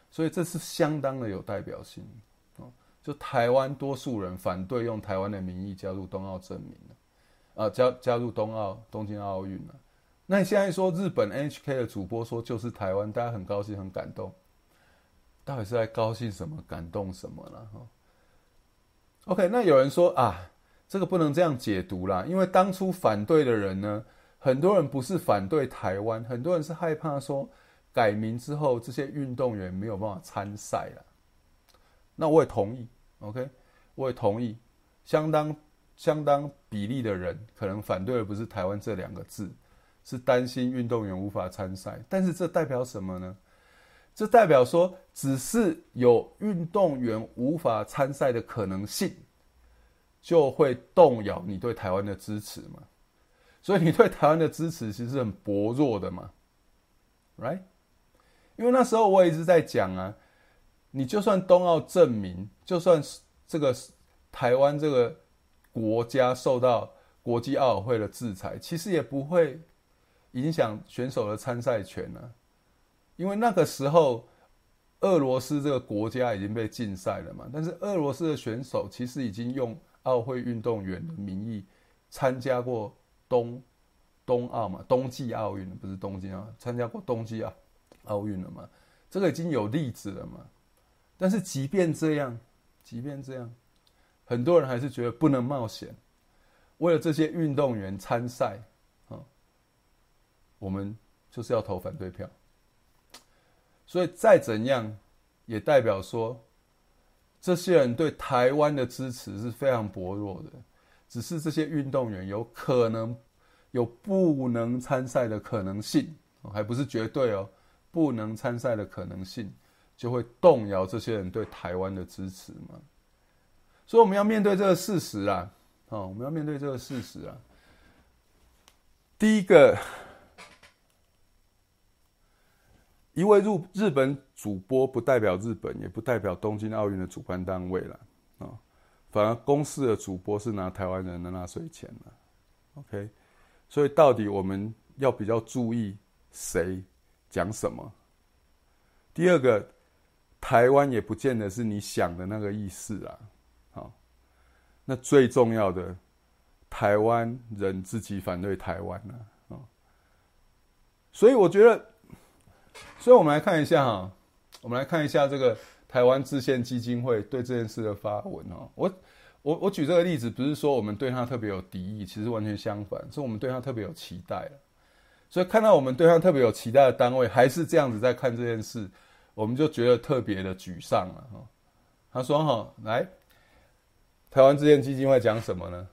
[SPEAKER 1] 所以这是相当的有代表性啊。就台湾多数人反对用台湾的名义加入东奥正名啊，加加入东奥东京奥运了。那你现在说日本 NHK 的主播说就是台湾，大家很高兴很感动。到底是在高兴什么？感动什么了？哈，OK。那有人说啊，这个不能这样解读啦，因为当初反对的人呢，很多人不是反对台湾，很多人是害怕说改名之后这些运动员没有办法参赛了。那我也同意，OK，我也同意，相当相当比例的人可能反对的不是台湾这两个字，是担心运动员无法参赛。但是这代表什么呢？这代表说，只是有运动员无法参赛的可能性，就会动摇你对台湾的支持嘛？所以你对台湾的支持其实很薄弱的嘛，right？因为那时候我一直在讲啊，你就算冬奥证明，就算这个台湾这个国家受到国际奥委会的制裁，其实也不会影响选手的参赛权呢、啊。因为那个时候，俄罗斯这个国家已经被禁赛了嘛，但是俄罗斯的选手其实已经用奥会运动员的名义参加过冬冬奥嘛，冬季奥运不是东京啊，参加过冬季奥奥运了嘛，这个已经有例子了嘛。但是即便这样，即便这样，很多人还是觉得不能冒险，为了这些运动员参赛啊，我们就是要投反对票。所以再怎样，也代表说，这些人对台湾的支持是非常薄弱的。只是这些运动员有可能有不能参赛的可能性，还不是绝对哦，不能参赛的可能性就会动摇这些人对台湾的支持嘛。所以我们要面对这个事实啊，哦，我们要面对这个事实啊。第一个。一位日日本主播不代表日本，也不代表东京奥运的主办单位了啊。反而公司的主播是拿台湾人的纳税钱了。OK，所以到底我们要比较注意谁讲什么？第二个，台湾也不见得是你想的那个意思啊。好，那最重要的，台湾人自己反对台湾了啊。所以我觉得。所以，我们来看一下哈，我们来看一下这个台湾制宪基金会对这件事的发文哦。我我我举这个例子，不是说我们对他特别有敌意，其实完全相反，是我们对他特别有期待。所以，看到我们对他特别有期待的单位还是这样子在看这件事，我们就觉得特别的沮丧了哈。他说哈，来，台湾制宪基金会讲什么呢？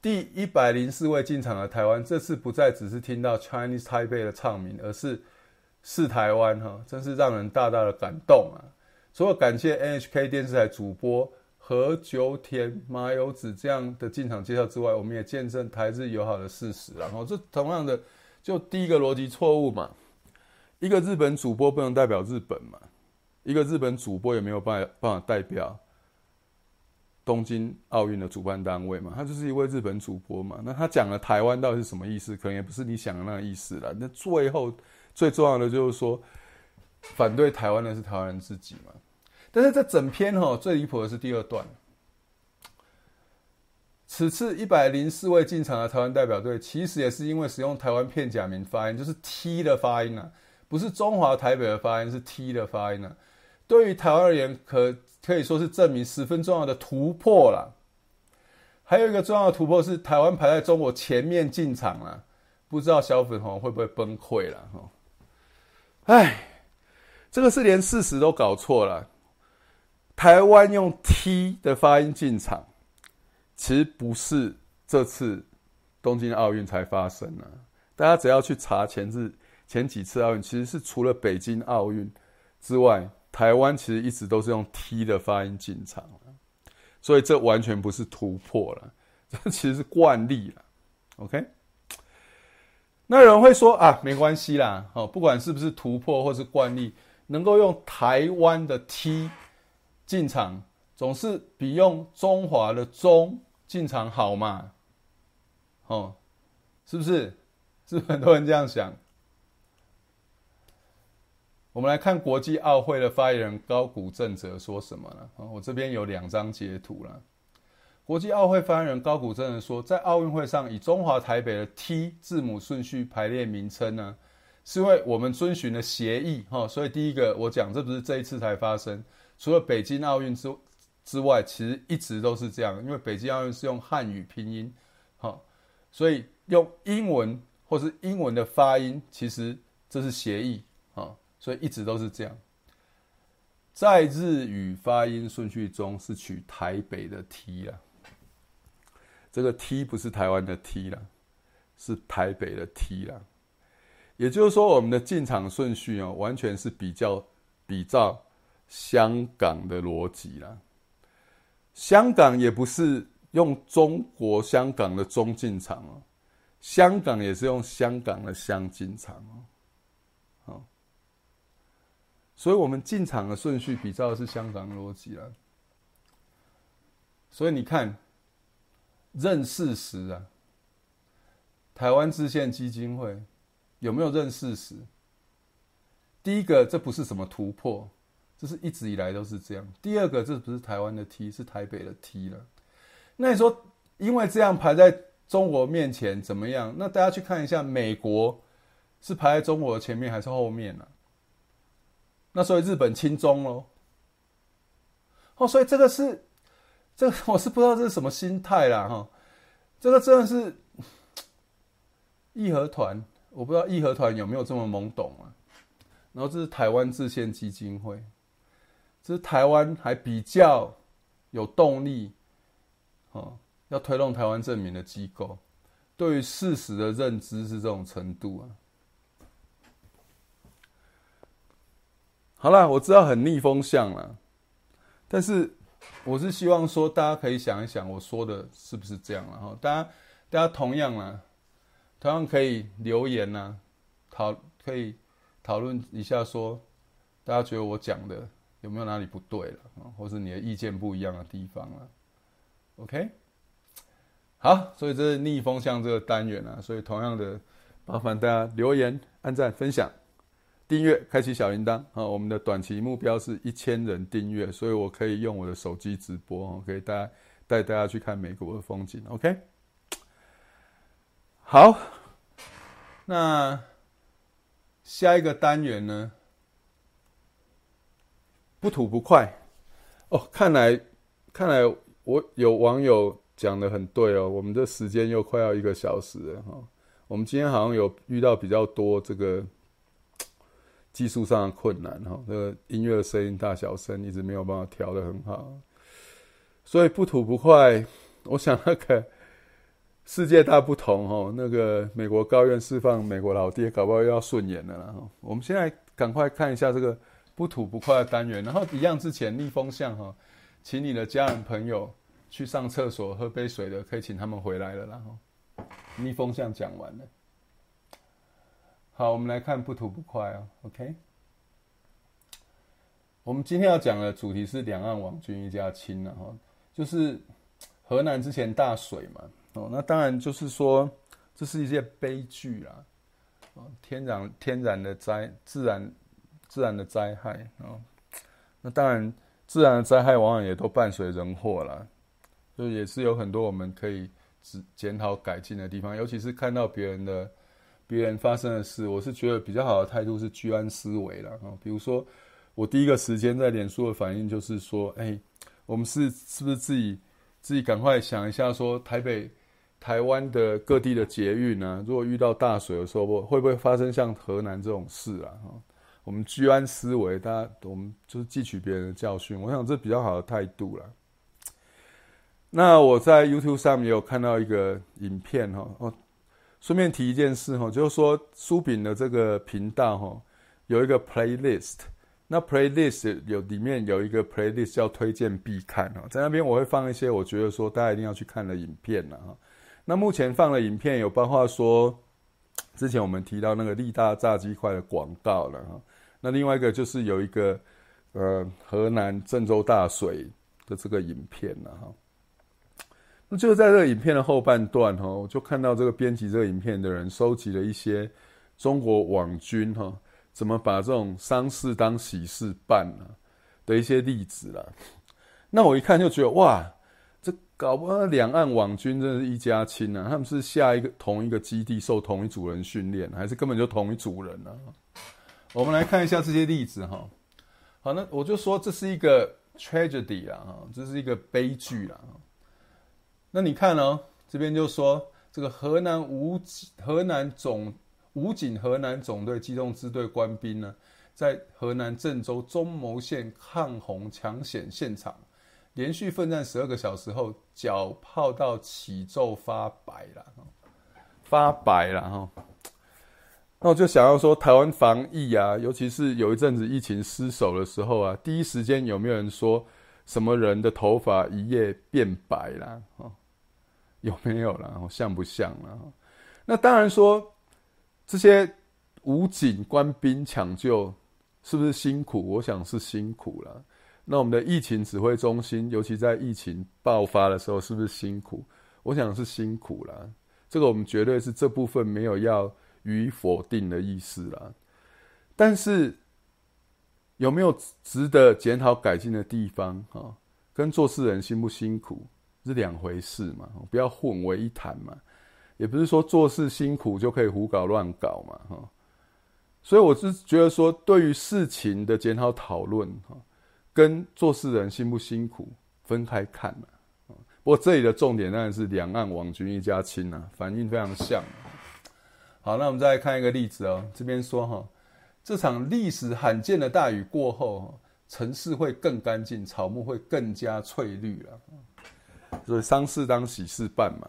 [SPEAKER 1] 第一百零四位进场的台湾，这次不再只是听到 Chinese Taipei 的唱名，而是。是台湾哈，真是让人大大的感动啊！除了感谢 NHK 电视台主播何九田、麻友子这样的进场介绍之外，我们也见证台日友好的事实。然后这同样的，就第一个逻辑错误嘛，一个日本主播不能代表日本嘛，一个日本主播也没有办法办法代表东京奥运的主办单位嘛，他就是一位日本主播嘛。那他讲了台湾到底是什么意思？可能也不是你想的那个意思了。那最后。最重要的就是说，反对台湾的是台湾人自己嘛。但是这整篇哈最离谱的是第二段。此次一百零四位进场的台湾代表队，其实也是因为使用台湾片假名发音，就是 T 的发音啊，不是中华台北的发音，是 T 的发音啊。对于台湾而言，可可以说是证明十分重要的突破了。还有一个重要的突破是台湾排在中国前面进场了，不知道小粉红会不会崩溃了哈。哎，这个是连事实都搞错了。台湾用 T 的发音进场，其实不是这次东京奥运才发生的。大家只要去查前次前几次奥运，其实是除了北京奥运之外，台湾其实一直都是用 T 的发音进场。所以这完全不是突破了，这其实是惯例了。OK。那有人会说啊，没关系啦，哦，不管是不是突破或是惯例，能够用台湾的 T 进场，总是比用中华的中进场好嘛？哦，是不是？是不是很多人这样想？我们来看国际奥会的发言人高谷正则说什么呢？我这边有两张截图了。国际奥会发言人高谷真人说，在奥运会上以中华台北的 T 字母顺序排列名称呢，是因为我们遵循了协议哈。所以第一个我讲，这不是这一次才发生，除了北京奥运之之外，其实一直都是这样。因为北京奥运是用汉语拼音，哈，所以用英文或是英文的发音，其实这是协议啊。所以一直都是这样，在日语发音顺序中是取台北的 T 啦，这个 T 不是台湾的 T 啦，是台北的 T 啦。也就是说，我们的进场顺序哦，完全是比较比照香港的逻辑啦。香港也不是用中国香港的中进场哦，香港也是用香港的香进场哦。所以我们进场的顺序比照的是香港逻辑了，所以你看，认事实啊，台湾制宪基金会有没有认事实？第一个，这不是什么突破，这是一直以来都是这样。第二个，这不是台湾的 T，是台北的 T 了。那你说，因为这样排在中国面前怎么样？那大家去看一下，美国是排在中国的前面还是后面呢？那所以日本轻中喽，哦，所以这个是，这 我是不知道这是什么心态啦哈，这个真的是义和团，我不知道义和团有没有这么懵懂啊。然后这是台湾制宪基金会，这是台湾还比较有动力，哦，要推动台湾证明的机构，对于事实的认知是这种程度啊。好了，我知道很逆风向了，但是我是希望说大家可以想一想，我说的是不是这样了哈？大家，大家同样啊，同样可以留言呐，讨可以讨论一下，说大家觉得我讲的有没有哪里不对了，或是你的意见不一样的地方了？OK，好，所以这是逆风向这个单元啊，所以同样的，麻烦大家留言、按赞、分享。订阅，开启小铃铛啊！我们的短期目标是一千人订阅，所以我可以用我的手机直播，可以带带大家去看美国的风景。OK，好，那下一个单元呢？不吐不快哦！看来看来我有网友讲的很对哦，我们的时间又快要一个小时了哈。我们今天好像有遇到比较多这个。技术上的困难哈，这个音乐的声音大小声一直没有办法调得很好，所以不吐不快。我想那个世界大不同哈，那个美国高院释放美国老爹，搞不好又要顺延了哈。我们现在赶快看一下这个不吐不快的单元，然后一样之前逆风向哈，请你的家人朋友去上厕所喝杯水的，可以请他们回来了，然后逆风向讲完了。好，我们来看不吐不快啊，OK。我们今天要讲的主题是两岸网军一家亲了哈，就是河南之前大水嘛，哦，那当然就是说这是一件悲剧啦，哦，天然天然的灾自然自然的灾害啊，那当然自然的灾害往往也都伴随人祸啦，就也是有很多我们可以检检讨改进的地方，尤其是看到别人的。别人发生的事，我是觉得比较好的态度是居安思危了啊。比如说，我第一个时间在脸书的反应就是说，哎，我们是是不是自己自己赶快想一下，说台北、台湾的各地的捷运呢，如果遇到大水的时候，会不会发生像河南这种事啊？哈，我们居安思危，大家我们就是汲取别人的教训，我想这比较好的态度了。那我在 YouTube 上也有看到一个影片哈，哦。顺便提一件事哈，就是说书饼的这个频道哈，有一个 playlist，那 playlist 有里面有一个 playlist 叫推荐必看哈，在那边我会放一些我觉得说大家一定要去看的影片了哈。那目前放的影片有包括说，之前我们提到那个力大炸鸡块的广告了哈，那另外一个就是有一个呃河南郑州大水的这个影片了哈。那就在这个影片的后半段哈，我就看到这个编辑这个影片的人收集了一些中国网军哈怎么把这种丧事当喜事办呢的一些例子啦。那我一看就觉得哇，这搞不好两岸网军真的是一家亲啊！他们是下一个同一个基地受同一组人训练，还是根本就同一组人呢？我们来看一下这些例子哈。好，那我就说这是一个 tragedy 啊，这是一个悲剧啦。那你看哦，这边就说这个河南武河南总武警河南总队机动支队官兵呢，在河南郑州中牟县抗洪抢险现场。连续奋战十二个小时后，脚泡到起皱发白了，发白了哈。那我就想要说，台湾防疫啊，尤其是有一阵子疫情失守的时候啊，第一时间有没有人说什么人的头发一夜变白了？有没有了？像不像了？那当然说，这些武警官兵抢救是不是辛苦？我想是辛苦了。那我们的疫情指挥中心，尤其在疫情爆发的时候，是不是辛苦？我想是辛苦啦。这个我们绝对是这部分没有要予以否定的意思啦。但是有没有值得检讨改进的地方？哈，跟做事人辛不辛苦是两回事嘛，不要混为一谈嘛。也不是说做事辛苦就可以胡搞乱搞嘛，哈。所以我是觉得说，对于事情的检讨讨论，哈。跟做事人辛不辛苦分开看嘛，不过这里的重点当然是两岸网军一家亲啊，反应非常像。好，那我们再来看一个例子哦，这边说哈，这场历史罕见的大雨过后，城市会更干净，草木会更加翠绿了。所以丧事当喜事办嘛，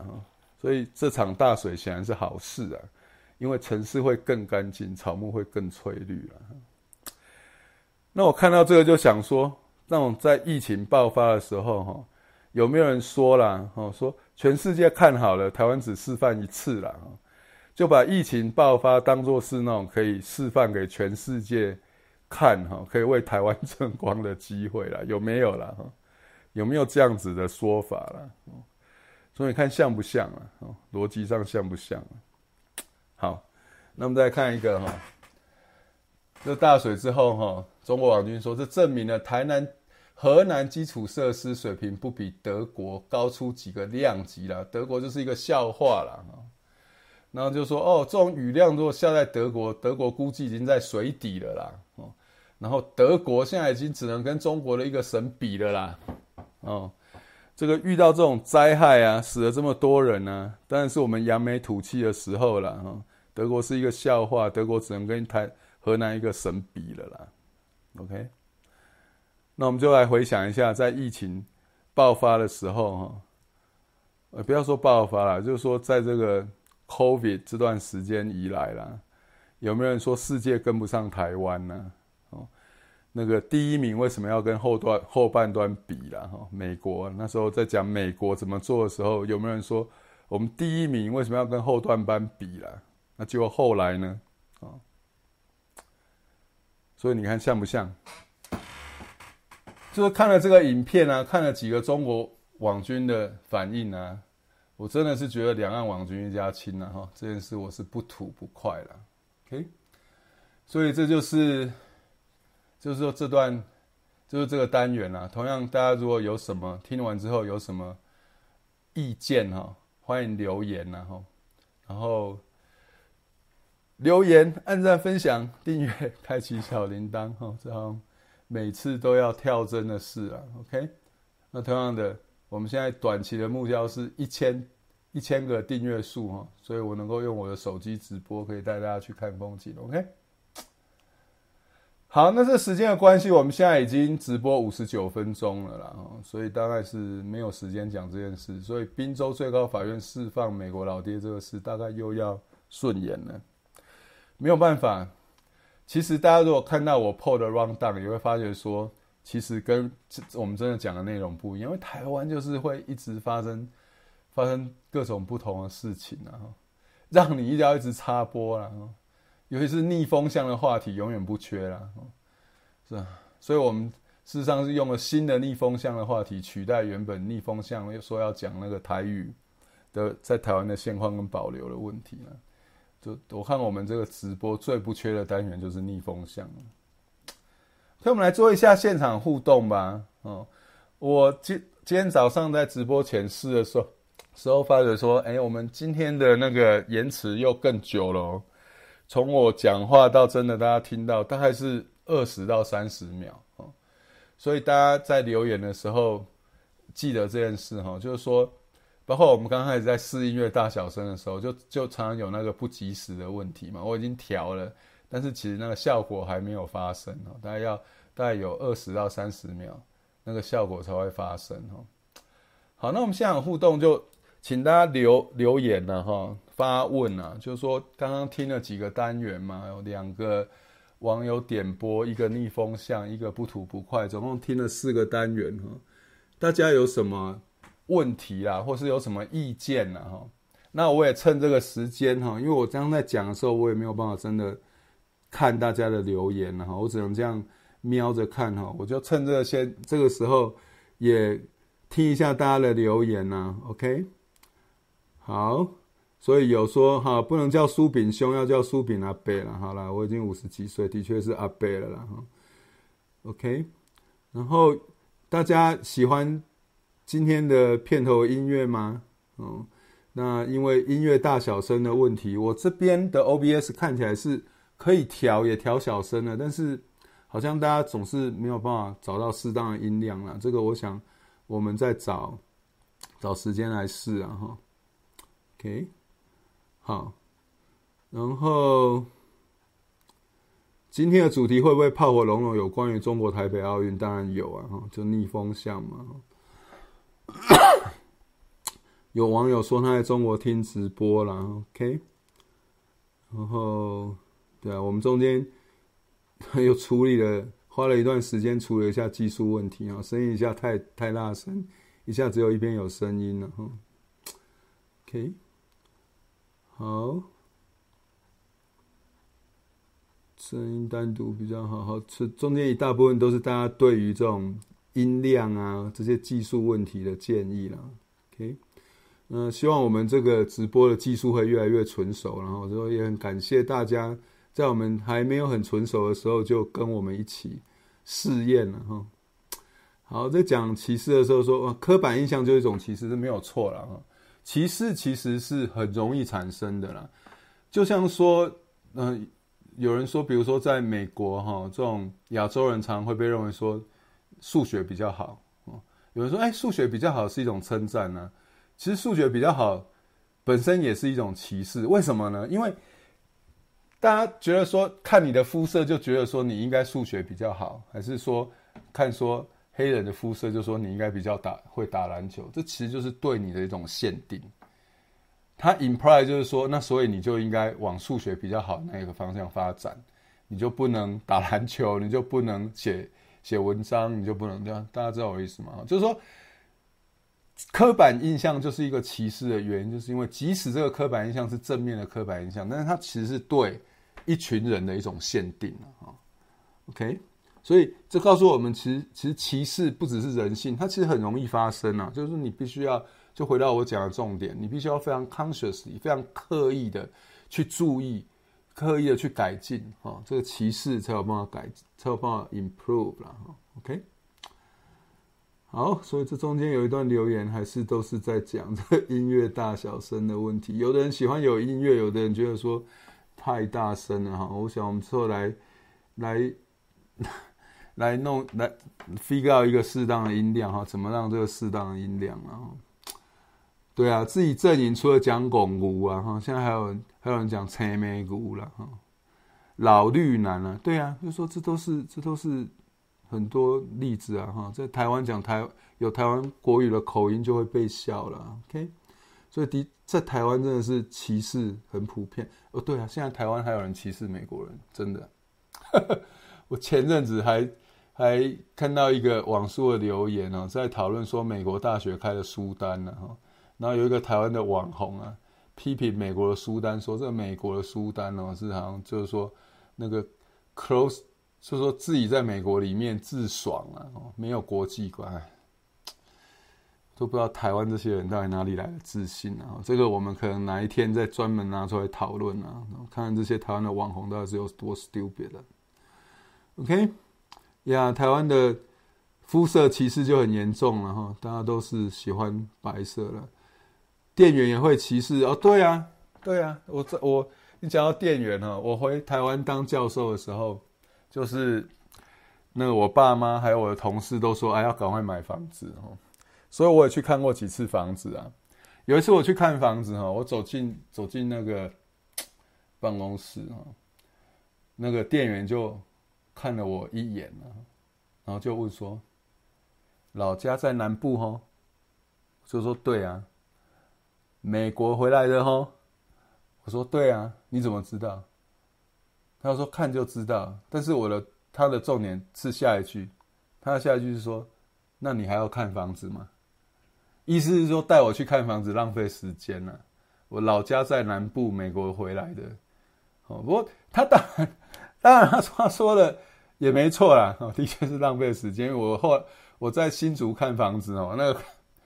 [SPEAKER 1] 所以这场大水显然是好事啊，因为城市会更干净，草木会更翠绿了。那我看到这个就想说，那种在疫情爆发的时候，哈，有没有人说啦？哈，说全世界看好了，台湾只示范一次啦，就把疫情爆发当作是那种可以示范给全世界看，哈，可以为台湾争光的机会啦，有没有啦？哈，有没有这样子的说法了？所以你看像不像啊？逻辑上像不像？好，那我们再看一个哈。这大水之后，哈，中国网军说，这证明了台南、河南基础设施水平不比德国高出几个量级啦。德国就是一个笑话啦。然后就说，哦，这种雨量如果下在德国，德国估计已经在水底了啦。哦，然后德国现在已经只能跟中国的一个省比了啦。哦，这个遇到这种灾害啊，死了这么多人啊，当然是我们扬眉吐气的时候了。哈，德国是一个笑话，德国只能跟台。河南一个省比了啦，OK，那我们就来回想一下，在疫情爆发的时候，哈，呃，不要说爆发了，就是说在这个 COVID 这段时间以来啦，有没有人说世界跟不上台湾呢？那个第一名为什么要跟后段后半段比了？哈，美国那时候在讲美国怎么做的时候，有没有人说我们第一名为什么要跟后段班比了？那结果后来呢？啊？所以你看像不像？就是看了这个影片啊，看了几个中国网军的反应啊，我真的是觉得两岸网军一家亲啊。哈，这件事我是不吐不快了。OK，所以这就是，就是说这段就是这个单元啊。同样，大家如果有什么听完之后有什么意见哈，欢迎留言呐哈，然后。留言、按赞、分享、订阅、开启小铃铛，哈，这样每次都要跳针的事啊。OK，那同样的，我们现在短期的目标是一千一千个订阅数哈，所以我能够用我的手机直播，可以带大家去看风景。OK，好，那这时间的关系，我们现在已经直播五十九分钟了啦，所以大概是没有时间讲这件事。所以宾州最高法院释放美国老爹这个事，大概又要顺延了。没有办法，其实大家如果看到我破的 rundown，也会发觉说，其实跟我们真的讲的内容不一样。因为台湾就是会一直发生发生各种不同的事情啊，让你一定要一直插播啊，尤其是逆风向的话题永远不缺啦，是啊，所以我们事实上是用了新的逆风向的话题取代原本逆风向又说要讲那个台语的在台湾的现况跟保留的问题呢。就我看我们这个直播最不缺的单元就是逆风向。所以我们来做一下现场互动吧。哦，我今今天早上在直播前试的时候，时候发觉说，哎，我们今天的那个延迟又更久了哦。从我讲话到真的大家听到，大概是二十到三十秒哦。所以大家在留言的时候记得这件事哈，就是说。包括我们刚开始在试音乐大小声的时候，就就常常有那个不及时的问题嘛。我已经调了，但是其实那个效果还没有发生哦，大概要大概有二十到三十秒，那个效果才会发生哦。好，那我们现场互动就请大家留留言了哈，发问啊，就是说刚刚听了几个单元嘛，有两个网友点播，一个逆风向，一个不吐不快，总共听了四个单元哈，大家有什么？问题啦，或是有什么意见呢？哈，那我也趁这个时间哈，因为我刚刚在讲的时候，我也没有办法真的看大家的留言哈，我只能这样瞄着看哈，我就趁这个先这个时候也听一下大家的留言呐，OK？好，所以有说哈，不能叫苏炳兄，要叫苏炳阿伯了，好了，我已经五十几岁，的确是阿伯了啦，哈，OK？然后大家喜欢。今天的片头音乐吗？嗯，那因为音乐大小声的问题，我这边的 OBS 看起来是可以调，也调小声了，但是好像大家总是没有办法找到适当的音量了。这个我想我们再找找时间来试啊，哈。OK，好，然后今天的主题会不会炮火隆隆？有关于中国台北奥运？当然有啊，哈，就逆风向嘛。有网友说他在中国听直播了，OK，然后对啊，我们中间又处理了，花了一段时间处理一下技术问题啊，声音一下太太大声，一下只有一边有声音了哈，OK，好，声音单独比较好，好，这中间一大部分都是大家对于这种。音量啊，这些技术问题的建议啦，OK，嗯、希望我们这个直播的技术会越来越纯熟，然后说也很感谢大家在我们还没有很纯熟的时候就跟我们一起试验了哈。好，在讲歧视的时候说，刻板印象就是一种歧视是没有错了哈。歧视其实是很容易产生的啦，就像说，嗯、有人说，比如说在美国哈，这种亚洲人常会被认为说。数学比较好，有人说，哎，数学比较好是一种称赞呢。其实数学比较好本身也是一种歧视，为什么呢？因为大家觉得说，看你的肤色就觉得说你应该数学比较好，还是说看说黑人的肤色就说你应该比较打会打篮球？这其实就是对你的一种限定。它 imply 就是说，那所以你就应该往数学比较好那个方向发展，你就不能打篮球，你就不能写。写文章你就不能这样，大家知道我意思吗？就是说，刻板印象就是一个歧视的原因，就是因为即使这个刻板印象是正面的刻板印象，但是它其实是对一群人的一种限定啊。OK，所以这告诉我们，其实其实歧视不只是人性，它其实很容易发生啊。就是，你必须要就回到我讲的重点，你必须要非常 consciously、非常刻意的去注意。刻意的去改进，啊，这个歧视才有办法改，才有办法 improve 啦，，OK。好，所以这中间有一段留言，还是都是在讲这个音乐大小声的问题。有的人喜欢有音乐，有的人觉得说太大声了，哈。我想我们之后来来来弄来 figure 一个适当的音量，哈，怎么让这个适当的音量啊？对啊，自己阵营除了讲巩固啊，哈，现在还有还有人讲青梅谷了哈，老绿男啊，对啊，就是说这都是这都是很多例子啊，哈，在台湾讲台有台湾国语的口音就会被笑了，OK，所以的在台湾真的是歧视很普遍哦，对啊，现在台湾还有人歧视美国人，真的，我前阵子还还看到一个网速的留言哦，在讨论说美国大学开的书单呢，哈。然后有一个台湾的网红啊，批评美国的书单，说这美国的书单哦，是好像就是说那个 close，就是说自己在美国里面自爽啊，哦，没有国际观，都不知道台湾这些人到底哪里来的自信啊？这个我们可能哪一天再专门拿出来讨论啊，看看这些台湾的网红到底是有多 stupid 啊。OK，呀，台湾的肤色歧视就很严重了哈，大家都是喜欢白色了。店员也会歧视哦？对啊，对啊，我这我你讲到店员哈，我回台湾当教授的时候，就是那个我爸妈还有我的同事都说，哎，要赶快买房子哦，所以我也去看过几次房子啊。有一次我去看房子哈，我走进走进那个 办公室哈，那个店员就看了我一眼，然后就问说：“老家在南部哦？”就说：“对啊。”美国回来的哦，我说对啊，你怎么知道？他说看就知道，但是我的他的重点是下一句，他的下一句是说，那你还要看房子吗？意思是说带我去看房子浪费时间了。我老家在南部，美国回来的，哦，不过他当然当然他说他说的也没错啦，哦，的确是浪费时间。我后我在新竹看房子哦，那个。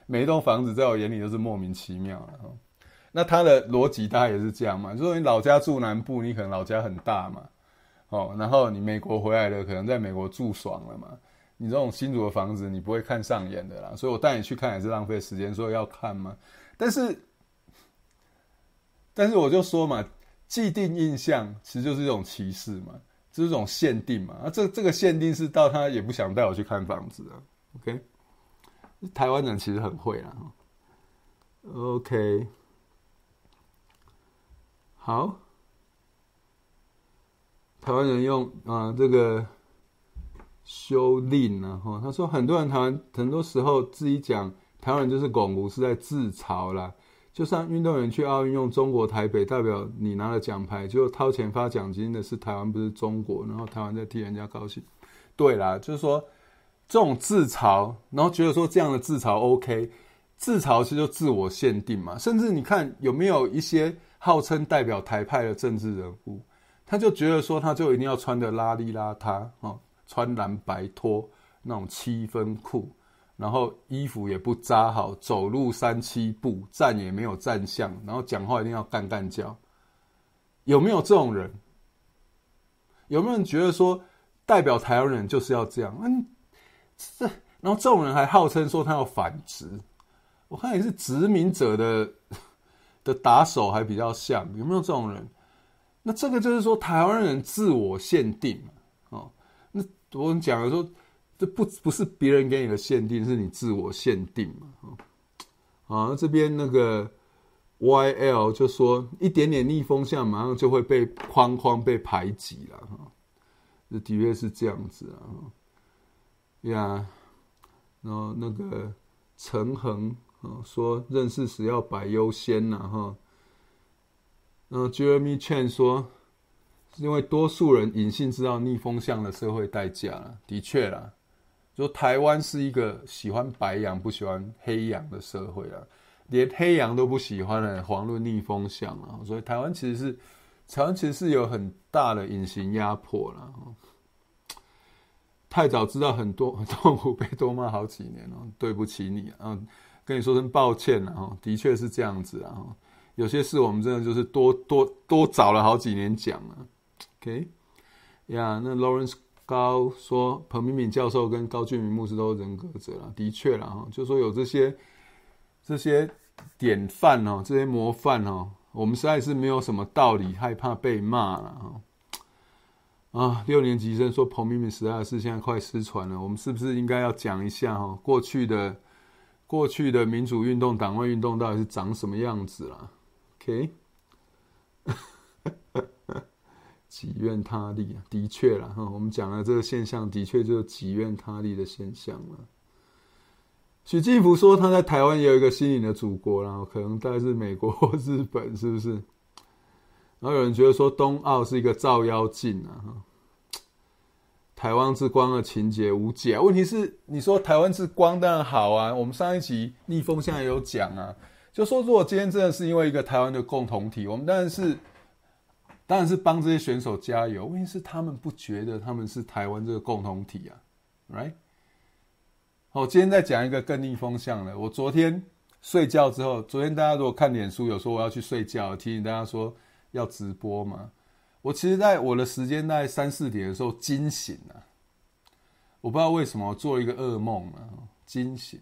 [SPEAKER 1] 每一栋房子在我眼里都是莫名其妙的。那他的逻辑大概也是这样嘛？就说你老家住南部，你可能老家很大嘛，哦，然后你美国回来了，可能在美国住爽了嘛。你这种新竹的房子，你不会看上眼的啦。所以我带你去看也是浪费时间，所以要看嘛。但是，但是我就说嘛，既定印象其实就是一种歧视嘛，就是一种限定嘛。啊，这这个限定是到他也不想带我去看房子啊。OK。台湾人其实很会啦，OK，好，台湾人用啊这个修令啊，哈，他说很多人台湾很多时候自己讲台湾人就是巩固是在自嘲啦，就像运动员去奥运用中国台北代表你拿了奖牌，就掏钱发奖金的是台湾不是中国，然后台湾在替人家高兴，对啦，就是说。这种自嘲，然后觉得说这样的自嘲 OK，自嘲其实就自我限定嘛。甚至你看有没有一些号称代表台派的政治人物，他就觉得说他就一定要穿得邋里邋遢哦，穿蓝白拖那种七分裤，然后衣服也不扎好，走路三七步，站也没有站相，然后讲话一定要干干叫。有没有这种人？有没有人觉得说代表台湾人就是要这样？嗯。这，然后这种人还号称说他要反殖，我看也是殖民者的 的打手还比较像，有没有这种人？那这个就是说台湾人自我限定哦。那我们讲的说，这不不是别人给你的限定，是你自我限定嘛？啊，这边那个 YL 就说一点点逆风向，马上就会被框框被排挤了哈。这的确是这样子啊。呀，然后那个陈恒啊说认识时要摆优先呐哈，然后 Jeremy Chen 说，因为多数人隐性知道逆风向的社会代价了，的确啦，说台湾是一个喜欢白羊不喜欢黑羊的社会啊，连黑羊都不喜欢的，遑论逆风向啊，所以台湾其实是台湾其实是有很大的隐形压迫了。太早知道很多很 痛苦，被多骂好几年了，对不起你啊，跟你说声抱歉了哈，的确是这样子啊，有些事我们真的就是多多多找了好几年讲了，OK，呀，那 Lawrence 高说彭明敏教授跟高俊明牧师都是人格者了，的确了哈，就说有这些这些典范哦，这些模范哦，我们实在是没有什么道理害怕被骂了哈。啊，六年级生说彭明敏时代的事现在快失传了，我们是不是应该要讲一下哈？过去的过去的民主运动、党外运动到底是长什么样子啦？OK，己怨他利啊，的确啦哈，我们讲了这个现象的确就是己怨他利的现象了。许晋福说他在台湾也有一个心灵的祖国，然后可能大概是美国 或日本，是不是？然后有人觉得说东奥是一个照妖镜啊。台湾之光的情节无解，问题是你说台湾之光当然好啊。我们上一集逆风向也有讲啊，就说如果今天真的是因为一个台湾的共同体，我们当然是当然是帮这些选手加油。问题是他们不觉得他们是台湾这个共同体啊，right？好，今天再讲一个更逆风向的。我昨天睡觉之后，昨天大家如果看脸书，有说我要去睡觉，提醒大家说要直播嘛。我其实在我的时间在三四点的时候惊醒了，我不知道为什么我做一个噩梦啊，惊醒。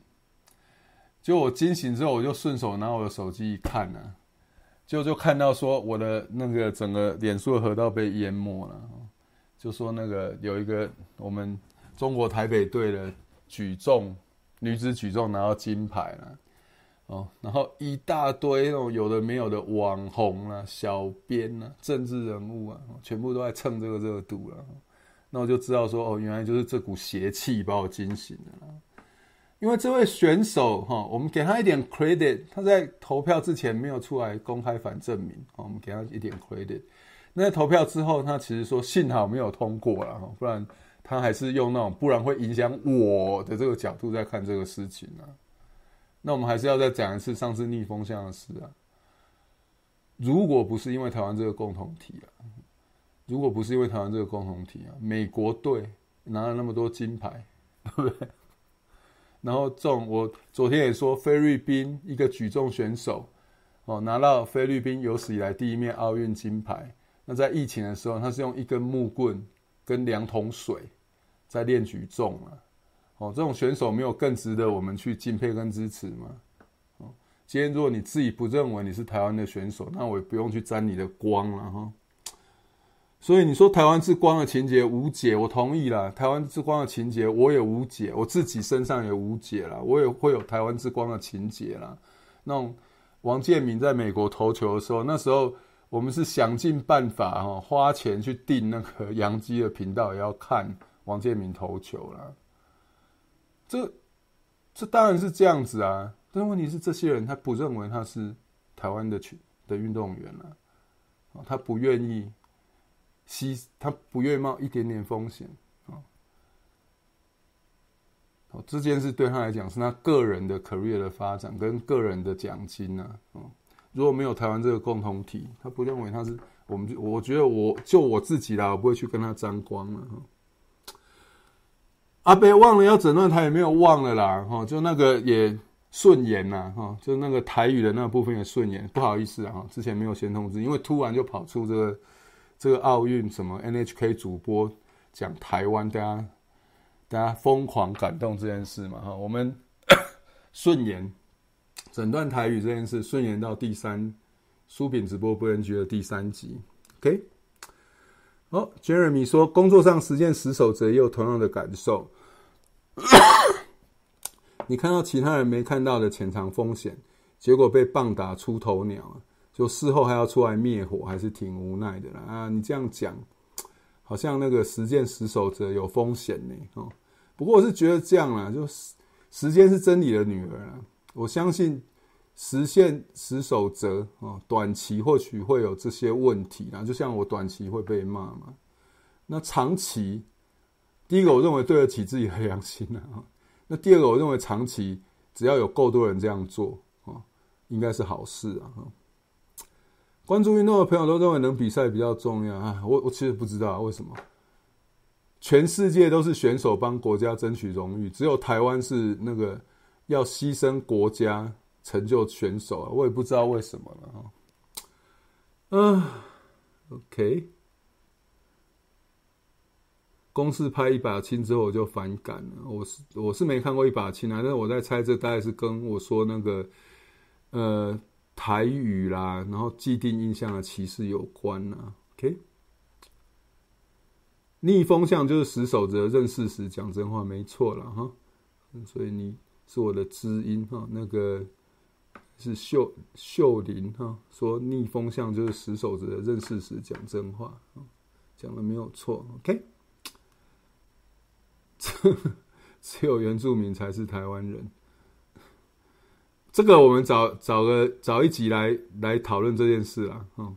[SPEAKER 1] 就我惊醒之后，我就顺手拿我的手机一看呢、啊，就就看到说我的那个整个脸书的河道被淹没了，就说那个有一个我们中国台北队的举重女子举重拿到金牌了，哦，然后一大堆那种有的没有的网红啊、小编啊、政治人物啊，全部都在蹭这个热度了，那我就知道说哦，原来就是这股邪气把我惊醒了。因为这位选手哈，我们给他一点 credit，他在投票之前没有出来公开反证明，我们给他一点 credit。那在投票之后，他其实说幸好没有通过了哈，不然他还是用那种不然会影响我的这个角度在看这个事情啊。那我们还是要再讲一次上次逆风向的事啊。如果不是因为台湾这个共同体啊，如果不是因为台湾这个共同体啊，美国队拿了那么多金牌，对不对？然后这种，我昨天也说，菲律宾一个举重选手，哦，拿到菲律宾有史以来第一面奥运金牌。那在疫情的时候，他是用一根木棍跟两桶水在练举重啊。哦，这种选手没有更值得我们去敬佩跟支持吗？哦，今天如果你自己不认为你是台湾的选手，那我也不用去沾你的光了哈。所以你说台湾之光的情节无解，我同意啦。台湾之光的情节我也无解，我自己身上也无解啦。我也会有台湾之光的情节啦。那种王建民在美国投球的时候，那时候我们是想尽办法哈，花钱去订那个洋基的频道，也要看王建民投球啦。这这当然是这样子啊，但问题是这些人他不认为他是台湾的群的运动员啊，他不愿意。西他不愿意冒一点点风险啊！哦，这件事对他来讲是他个人的 career 的发展跟个人的奖金呐。哦，如果没有台湾这个共同体，他不认为他是我们。我觉得我就我自己啦，我不会去跟他沾光了。阿伯忘了要整段台也没有忘了啦。哈，就那个也顺延呐。哈，就那个台语的那部分也顺延。不好意思啊，之前没有先通知，因为突然就跑出这个。这个奥运什么 NHK 主播讲台湾，大家大家疯狂感动这件事嘛哈，我们 顺延整段台语这件事顺延到第三书品直播不能局的第三集，OK？哦，Jeremy 说工作上实践十守则也有同样的感受，你看到其他人没看到的潜藏风险，结果被棒打出头鸟就事后还要出来灭火，还是挺无奈的啦啊！你这样讲，好像那个实践十守则有风险呢哦。不过我是觉得这样啦，就时间是真理的女儿啦。我相信实现十守则哦，短期或许会有这些问题啦，就像我短期会被骂嘛。那长期，第一个我认为对得起自己的良心啊。那第二个我认为长期只要有够多人这样做哦，应该是好事啊。关注运动的朋友都认为能比赛比较重要啊！我我其实不知道为什么，全世界都是选手帮国家争取荣誉，只有台湾是那个要牺牲国家成就选手啊！我也不知道为什么了啊。嗯，OK，公司拍一把青之后我就反感了。我是我是没看过一把青啊，但是我在猜这大概是跟我说那个呃。台语啦，然后既定印象的歧视有关啊。OK，逆风向就是死守着认事实、讲真话，没错了哈。所以你是我的知音哈。那个是秀秀玲哈，说逆风向就是死守着认事实、讲真话，讲的没有错。OK，只有原住民才是台湾人。这个我们找找个找一集来来讨论这件事啦。嗯，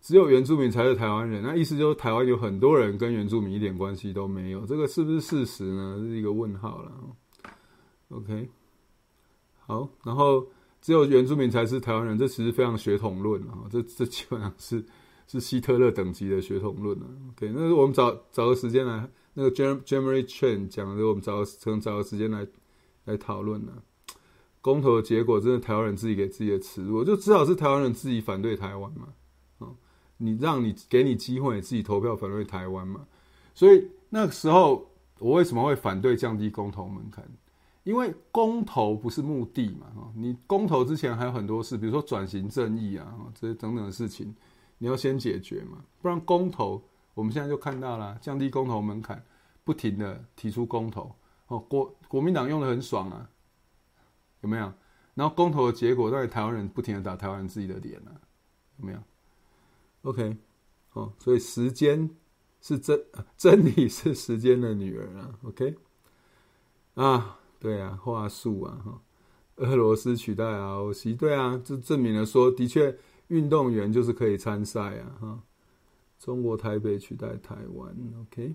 [SPEAKER 1] 只有原住民才是台湾人，那意思就是台湾有很多人跟原住民一点关系都没有，这个是不是事实呢？这是一个问号了。OK，好，然后只有原住民才是台湾人，这其实非常血统论啊，这这基本上是是希特勒等级的血统论啊。OK，那我们找找个时间来，那个 Jeremy Chen 讲的，我们找个可能找个时间来来讨论呢。公投的结果真的台湾人自己给自己的耻辱，就至少是台湾人自己反对台湾嘛。啊，你让你给你机会，自己投票反对台湾嘛。所以那个时候我为什么会反对降低公投门槛？因为公投不是目的嘛，你公投之前还有很多事，比如说转型正义啊，这些等等的事情，你要先解决嘛，不然公投，我们现在就看到了降低公投门槛，不停的提出公投，哦，国国民党用的很爽啊，有没有？然后公投的结果，让台湾人不停的打台湾人自己的脸啊，有没有？OK，哦，所以时间是真，真理是时间的女儿啊，OK，啊。对啊，话术啊，哈，俄罗斯取代 ROC，对啊，这证明了说，的确，运动员就是可以参赛啊，哈。中国台北取代台湾，OK。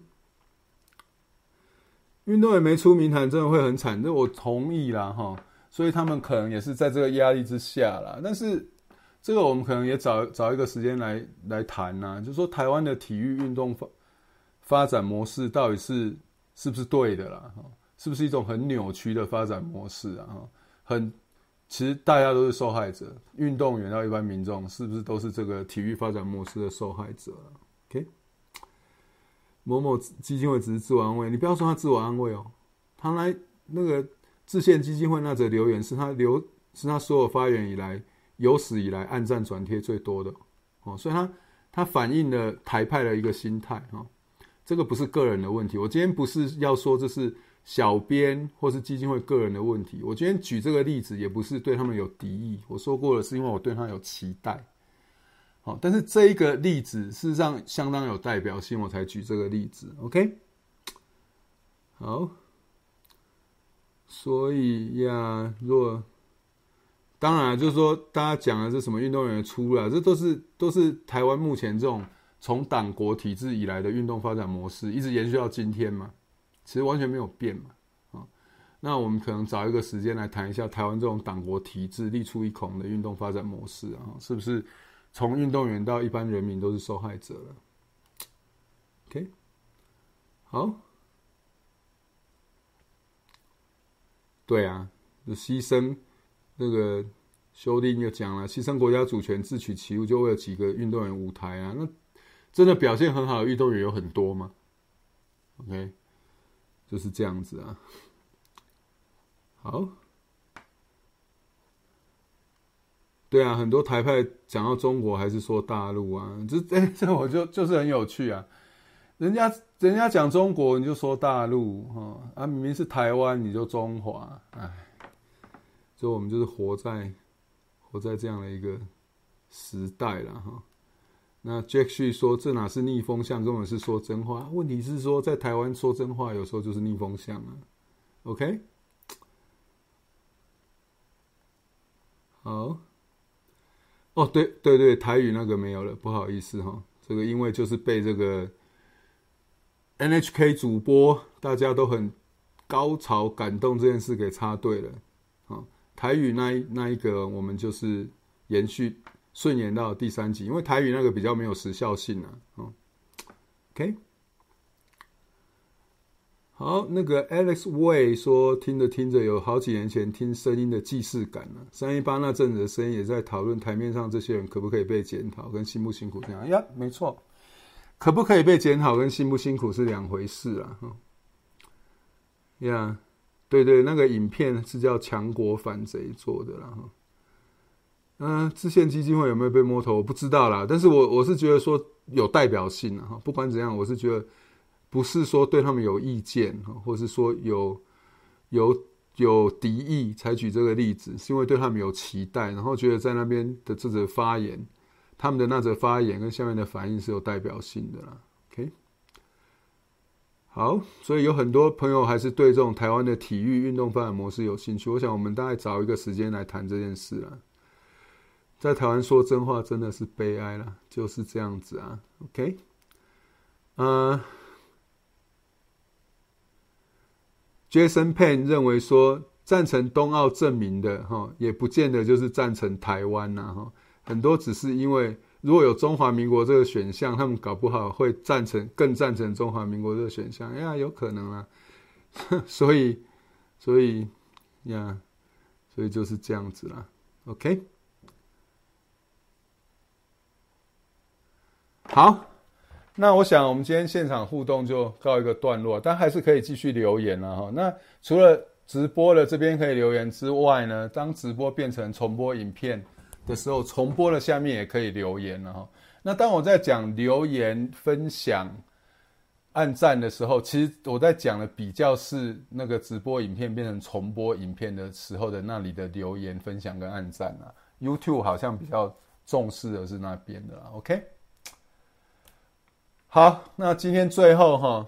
[SPEAKER 1] 运动员没出名堂，真的会很惨，这我同意啦，哈。所以他们可能也是在这个压力之下啦。但是这个我们可能也找找一个时间来来谈呐，就是说台湾的体育运动发发展模式到底是是不是对的啦，是不是一种很扭曲的发展模式啊？很，其实大家都是受害者，运动员到一般民众，是不是都是这个体育发展模式的受害者？OK，某某基金会只是自我安慰，你不要说他自我安慰哦，他来那个制宪基金会那则留言是他留是他所有发言以来有史以来按赞转贴最多的哦，所以他他反映了台派的一个心态哈，这个不是个人的问题，我今天不是要说这是。小编或是基金会个人的问题，我今天举这个例子也不是对他们有敌意。我说过了，是因为我对他有期待。好，但是这一个例子事实上相当有代表性，我才举这个例子。OK，好，所以呀，若当然就是说，大家讲的是什么运动员出来，这都是都是台湾目前这种从党国体制以来的运动发展模式，一直延续到今天嘛。其实完全没有变嘛，啊，那我们可能找一个时间来谈一下台湾这种党国体制立出一孔的运动发展模式啊，是不是从运动员到一般人民都是受害者了？OK，好，对啊，就牺牲那个修订又讲了，牺牲国家主权自取其辱，就为了几个运动员舞台啊，那真的表现很好的运动员有很多吗？OK。就是这样子啊，好，对啊，很多台派讲到中国还是说大陆啊，这这 这我就就是很有趣啊，人家人家讲中国你就说大陆哈啊，明明是台湾你就中华，哎，所以我们就是活在活在这样的一个时代了哈。那 Jack 旭说：“这哪是逆风向，根本是说真话。问题是说，在台湾说真话，有时候就是逆风向啊。”OK，好。哦，对对对，台语那个没有了，不好意思哈。这个因为就是被这个 NHK 主播大家都很高潮感动这件事给插队了。啊，台语那一那一个，我们就是延续。顺延到第三集，因为台语那个比较没有时效性啊。嗯，OK，好，那个 Alex Way 说，听着听着，有好几年前听声音的既视感了。三一八那阵子的声音也在讨论台面上这些人可不可以被检讨，跟辛不辛苦这样。呀，没错，可不可以被检讨跟辛不辛苦是两回事啊。哈，呀，对对，那个影片是叫强国反贼做的啦。哈。嗯，制宪基金会有没有被摸头？我不知道啦。但是我我是觉得说有代表性哈。不管怎样，我是觉得不是说对他们有意见哈，或是说有有有敌意才举这个例子，是因为对他们有期待，然后觉得在那边的这则发言，他们的那则发言跟下面的反应是有代表性的啦。OK，好，所以有很多朋友还是对这种台湾的体育运动发展模式有兴趣。我想我们大概找一个时间来谈这件事啦。在台湾说真话真的是悲哀了，就是这样子啊。OK，呃。Jason Payne 认为说赞成冬奥证明的哈，也不见得就是赞成台湾呐哈。很多只是因为如果有中华民国这个选项，他们搞不好会赞成更赞成中华民国这个选项呀，有可能啊。所以，所以呀，所以就是这样子啦。OK，好，那我想我们今天现场互动就告一个段落，但还是可以继续留言了哈。那除了直播的这边可以留言之外呢，当直播变成重播影片的时候，重播的下面也可以留言了哈。那当我在讲留言分享、按赞的时候，其实我在讲的比较是那个直播影片变成重播影片的时候的那里的留言分享跟按赞啊。YouTube 好像比较重视的是那边的啦。OK，好，那今天最后哈，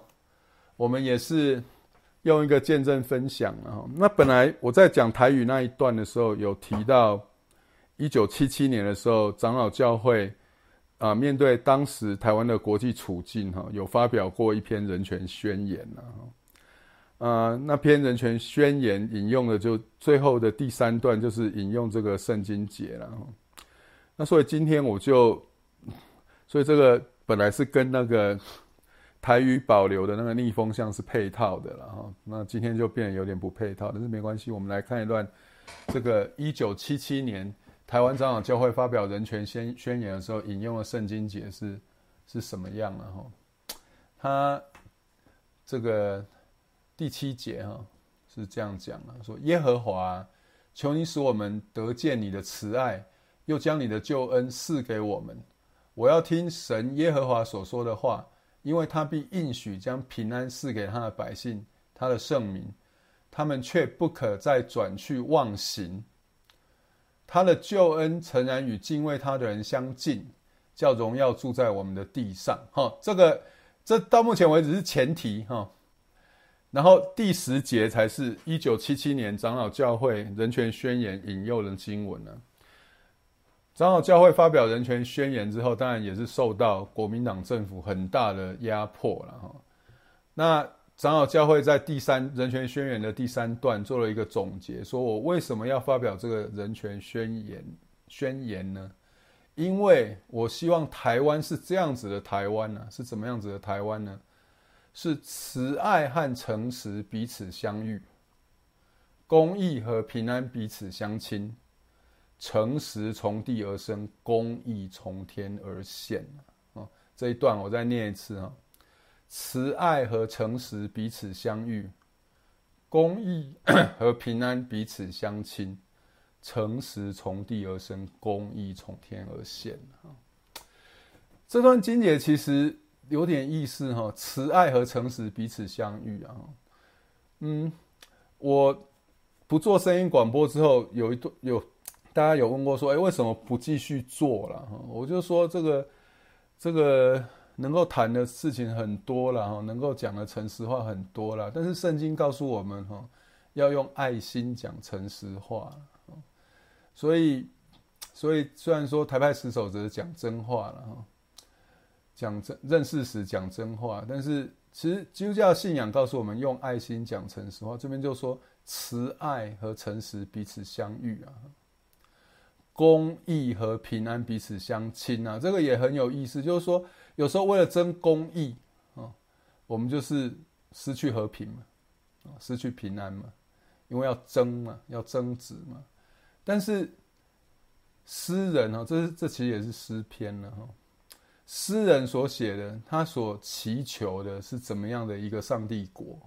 [SPEAKER 1] 我们也是。用一个见证分享啊，那本来我在讲台语那一段的时候，有提到一九七七年的时候，长老教会啊，面对当时台湾的国际处境哈，有发表过一篇人权宣言啊，那篇人权宣言引用的就最后的第三段，就是引用这个圣经节了。那所以今天我就，所以这个本来是跟那个。台语保留的那个逆风向是配套的了哈，那今天就变得有点不配套，但是没关系，我们来看一段这个一九七七年台湾长老教会发表人权宣宣言的时候引用的圣经解释是什么样了哈？他这个第七节哈是这样讲的，说耶和华，求你使我们得见你的慈爱，又将你的救恩赐给我们，我要听神耶和华所说的话。因为他必应许将平安赐给他的百姓，他的圣民，他们却不可再转去妄行。他的救恩诚然与敬畏他的人相近，叫荣耀住在我们的地上。哈，这个这到目前为止是前提哈。然后第十节才是一九七七年长老教会人权宣言引诱的经文呢。长老教会发表人权宣言之后，当然也是受到国民党政府很大的压迫了哈。那长老教会在第三人权宣言的第三段做了一个总结，说我为什么要发表这个人权宣言？宣言呢？因为我希望台湾是这样子的台湾呢，是怎么样子的台湾呢？是慈爱和诚实彼此相遇，公义和平安彼此相亲。诚实从地而生，公义从天而现。啊，这一段我再念一次啊，慈爱和诚实彼此相遇，公义 和平安彼此相亲，诚实从地而生，公义从天而现。这段经节其实有点意思哈，慈爱和诚实彼此相遇啊。嗯，我不做声音广播之后，有一段有。大家有问过说，哎，为什么不继续做了？哈，我就说这个，这个能够谈的事情很多了，哈，能够讲的诚实话很多了。但是圣经告诉我们，哈，要用爱心讲诚实话。所以，所以虽然说台派十守则讲真话了，哈，讲真认事实讲真话，但是其实基督教信仰告诉我们用爱心讲诚实话。这边就说慈爱和诚实彼此相遇啊。公义和平安彼此相亲啊，这个也很有意思。就是说，有时候为了争公义啊，我们就是失去和平嘛，啊，失去平安嘛，因为要争嘛，要争执嘛。但是诗人啊，这是这其实也是诗篇了哈。诗人所写的，他所祈求的是怎么样的一个上帝国？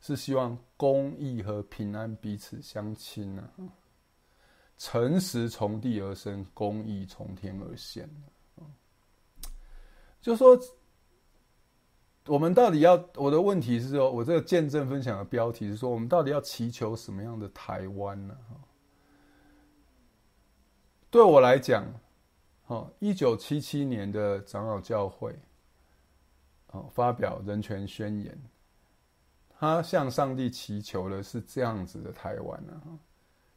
[SPEAKER 1] 是希望公义和平安彼此相亲啊。诚实从地而生，公义从天而现。就说我们到底要，我的问题是说，我这个见证分享的标题是说，我们到底要祈求什么样的台湾呢？对我来讲，一九七七年的长老教会，发表人权宣言，他向上帝祈求的是这样子的台湾呢。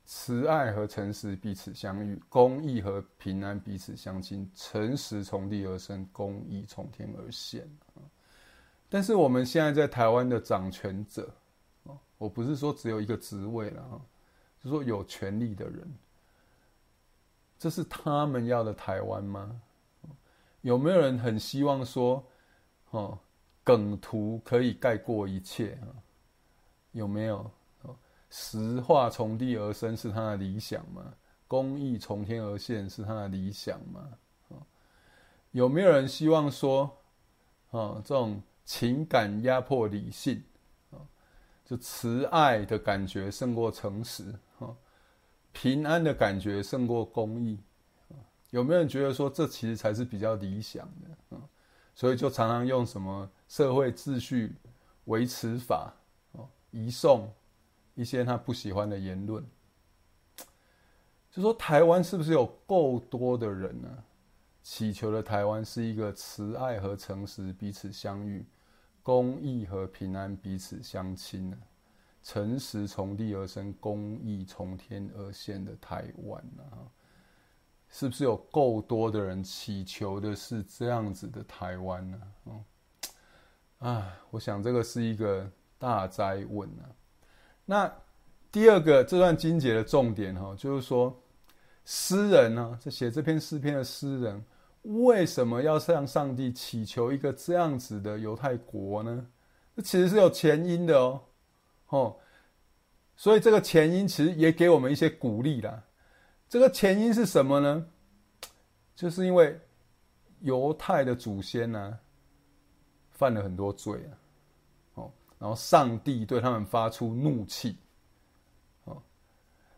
[SPEAKER 1] 慈爱和诚实彼此相遇，公义和平安彼此相亲。诚实从地而生，公义从天而现。但是我们现在在台湾的掌权者，我不是说只有一个职位了哈，就是说有权力的人，这是他们要的台湾吗？有没有人很希望说，哦，梗图可以盖过一切啊？有没有？实话从地而生是他的理想吗？公义从天而现是他的理想吗？有没有人希望说，啊，这种情感压迫理性，啊，就慈爱的感觉胜过诚实，啊，平安的感觉胜过公益，有没有人觉得说这其实才是比较理想的？所以就常常用什么社会秩序维持法，移送一些他不喜欢的言论。就说台湾是不是有够多的人呢？祈求的台湾是一个慈爱和诚实彼此相遇，公益和平安彼此相亲呢？诚实从地而生，公益从天而现的台湾呢？是不是有够多的人祈求的是这样子的台湾呢？嗯，啊，我想这个是一个大哉问啊。那第二个这段经节的重点哈，就是说。诗人呢，这写这篇诗篇的诗人，为什么要向上帝祈求一个这样子的犹太国呢？这其实是有前因的哦，哦，所以这个前因其实也给我们一些鼓励啦。这个前因是什么呢？就是因为犹太的祖先呢、犯了很多罪啊，然后上帝对他们发出怒气。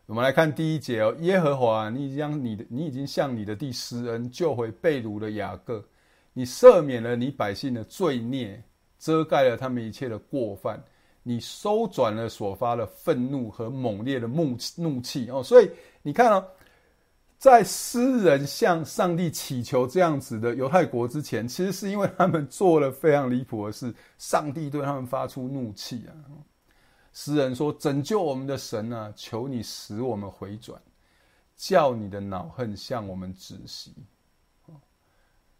[SPEAKER 1] 我们来看第一节哦，耶和华，你将你的，你已经向你的地施恩，救回被掳的雅各，你赦免了你百姓的罪孽，遮盖了他们一切的过犯，你收转了所发的愤怒和猛烈的怒怒气哦。所以你看哦，在诗人向上帝祈求这样子的犹太国之前，其实是因为他们做了非常离谱的事，上帝对他们发出怒气啊。诗人说：“拯救我们的神啊，求你使我们回转，叫你的恼恨向我们止息。”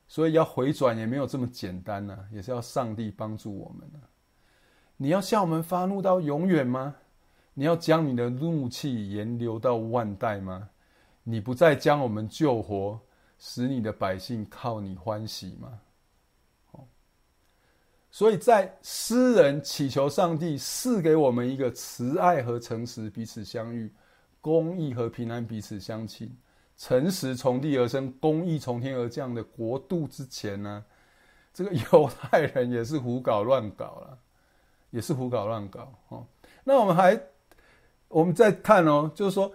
[SPEAKER 1] 所以要回转也没有这么简单呢、啊，也是要上帝帮助我们、啊、你要向我们发怒到永远吗？你要将你的怒气延流到万代吗？你不再将我们救活，使你的百姓靠你欢喜吗？所以在诗人祈求上帝赐给我们一个慈爱和诚实彼此相遇，公义和平安彼此相亲，诚实从地而生，公义从天而降的国度之前呢，这个犹太人也是胡搞乱搞了，也是胡搞乱搞哦。那我们还，我们再看哦，就是说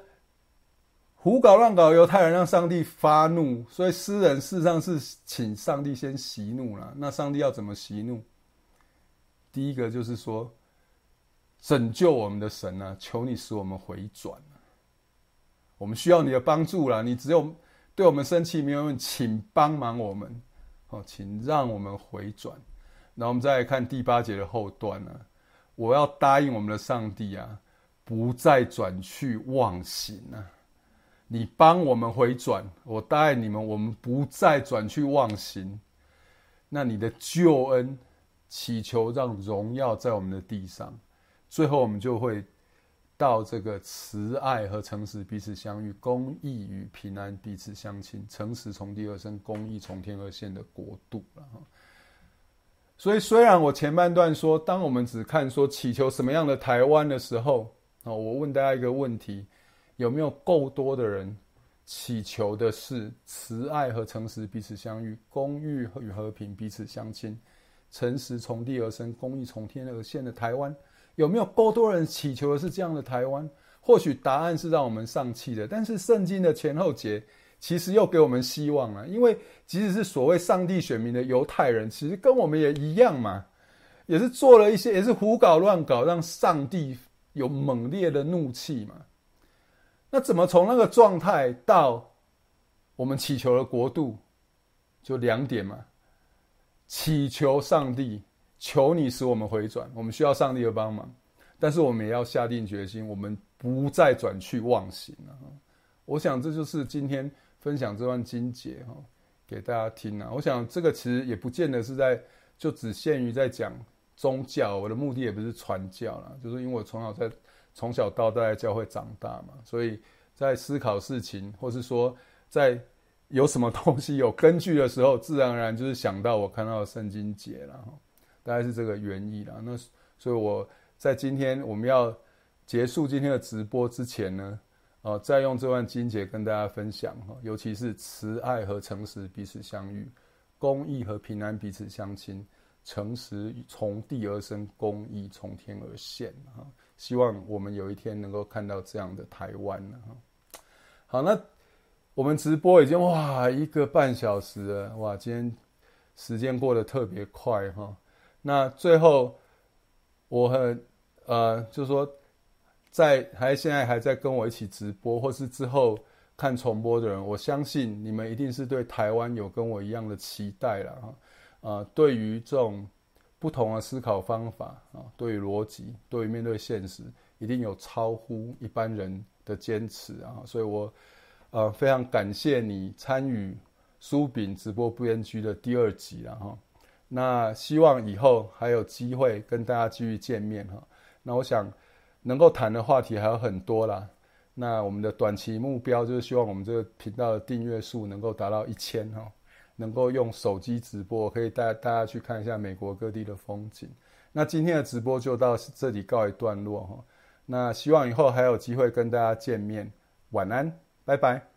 [SPEAKER 1] 胡搞乱搞犹太人让上帝发怒，所以诗人事实上是请上帝先息怒了。那上帝要怎么息怒？第一个就是说，拯救我们的神啊，求你使我们回转，我们需要你的帮助啦。你只有对我们生气没有用，请帮忙我们，哦，请让我们回转。那我们再来看第八节的后段呢，我要答应我们的上帝啊，不再转去妄行啊。你帮我们回转，我答应你们，我们不再转去妄行。那你的救恩。祈求让荣耀在我们的地上，最后我们就会到这个慈爱和诚实彼此相遇，公义与平安彼此相亲，诚实从地而生，公义从天而现的国度了。所以，虽然我前半段说，当我们只看说祈求什么样的台湾的时候，啊，我问大家一个问题：有没有够多的人祈求的是慈爱和诚实彼此相遇，公义与和平彼此相亲？诚实从地而生，公义从天而现的台湾，有没有够多人祈求的是这样的台湾？或许答案是让我们丧气的，但是圣经的前后节其实又给我们希望了。因为即使是所谓上帝选民的犹太人，其实跟我们也一样嘛，也是做了一些，也是胡搞乱搞，让上帝有猛烈的怒气嘛。那怎么从那个状态到我们祈求的国度，就两点嘛。祈求上帝，求你使我们回转，我们需要上帝的帮忙，但是我们也要下定决心，我们不再转去妄行了。我想这就是今天分享这段经节哈，给大家听啊。我想这个其实也不见得是在就只限于在讲宗教，我的目的也不是传教啦，就是因为我从小在从小到大在教会长大嘛，所以在思考事情，或是说在有什么东西有根据的时候，自然而然就是想到我看到的圣经节了，大概是这个原意啦。那所以我在今天我们要结束今天的直播之前呢，呃，再用这段经节跟大家分享哈，尤其是慈爱和诚实彼此相遇，公义和平安彼此相亲。诚实从地而生，公义从天而现。哈，希望我们有一天能够看到这样的台湾了。哈，好，那我们直播已经哇一个半小时了，哇，今天时间过得特别快哈。那最后我很呃，就是说在还现在还在跟我一起直播，或是之后看重播的人，我相信你们一定是对台湾有跟我一样的期待了哈。啊、呃，对于这种不同的思考方法啊，对于逻辑，对于面对现实，一定有超乎一般人的坚持啊！所以我呃非常感谢你参与苏饼直播不烟居的第二集了哈。那希望以后还有机会跟大家继续见面哈。那我想能够谈的话题还有很多啦。那我们的短期目标就是希望我们这个频道的订阅数能够达到一千哈。能够用手机直播，可以带大家去看一下美国各地的风景。那今天的直播就到这里告一段落哈。那希望以后还有机会跟大家见面。晚安，拜拜。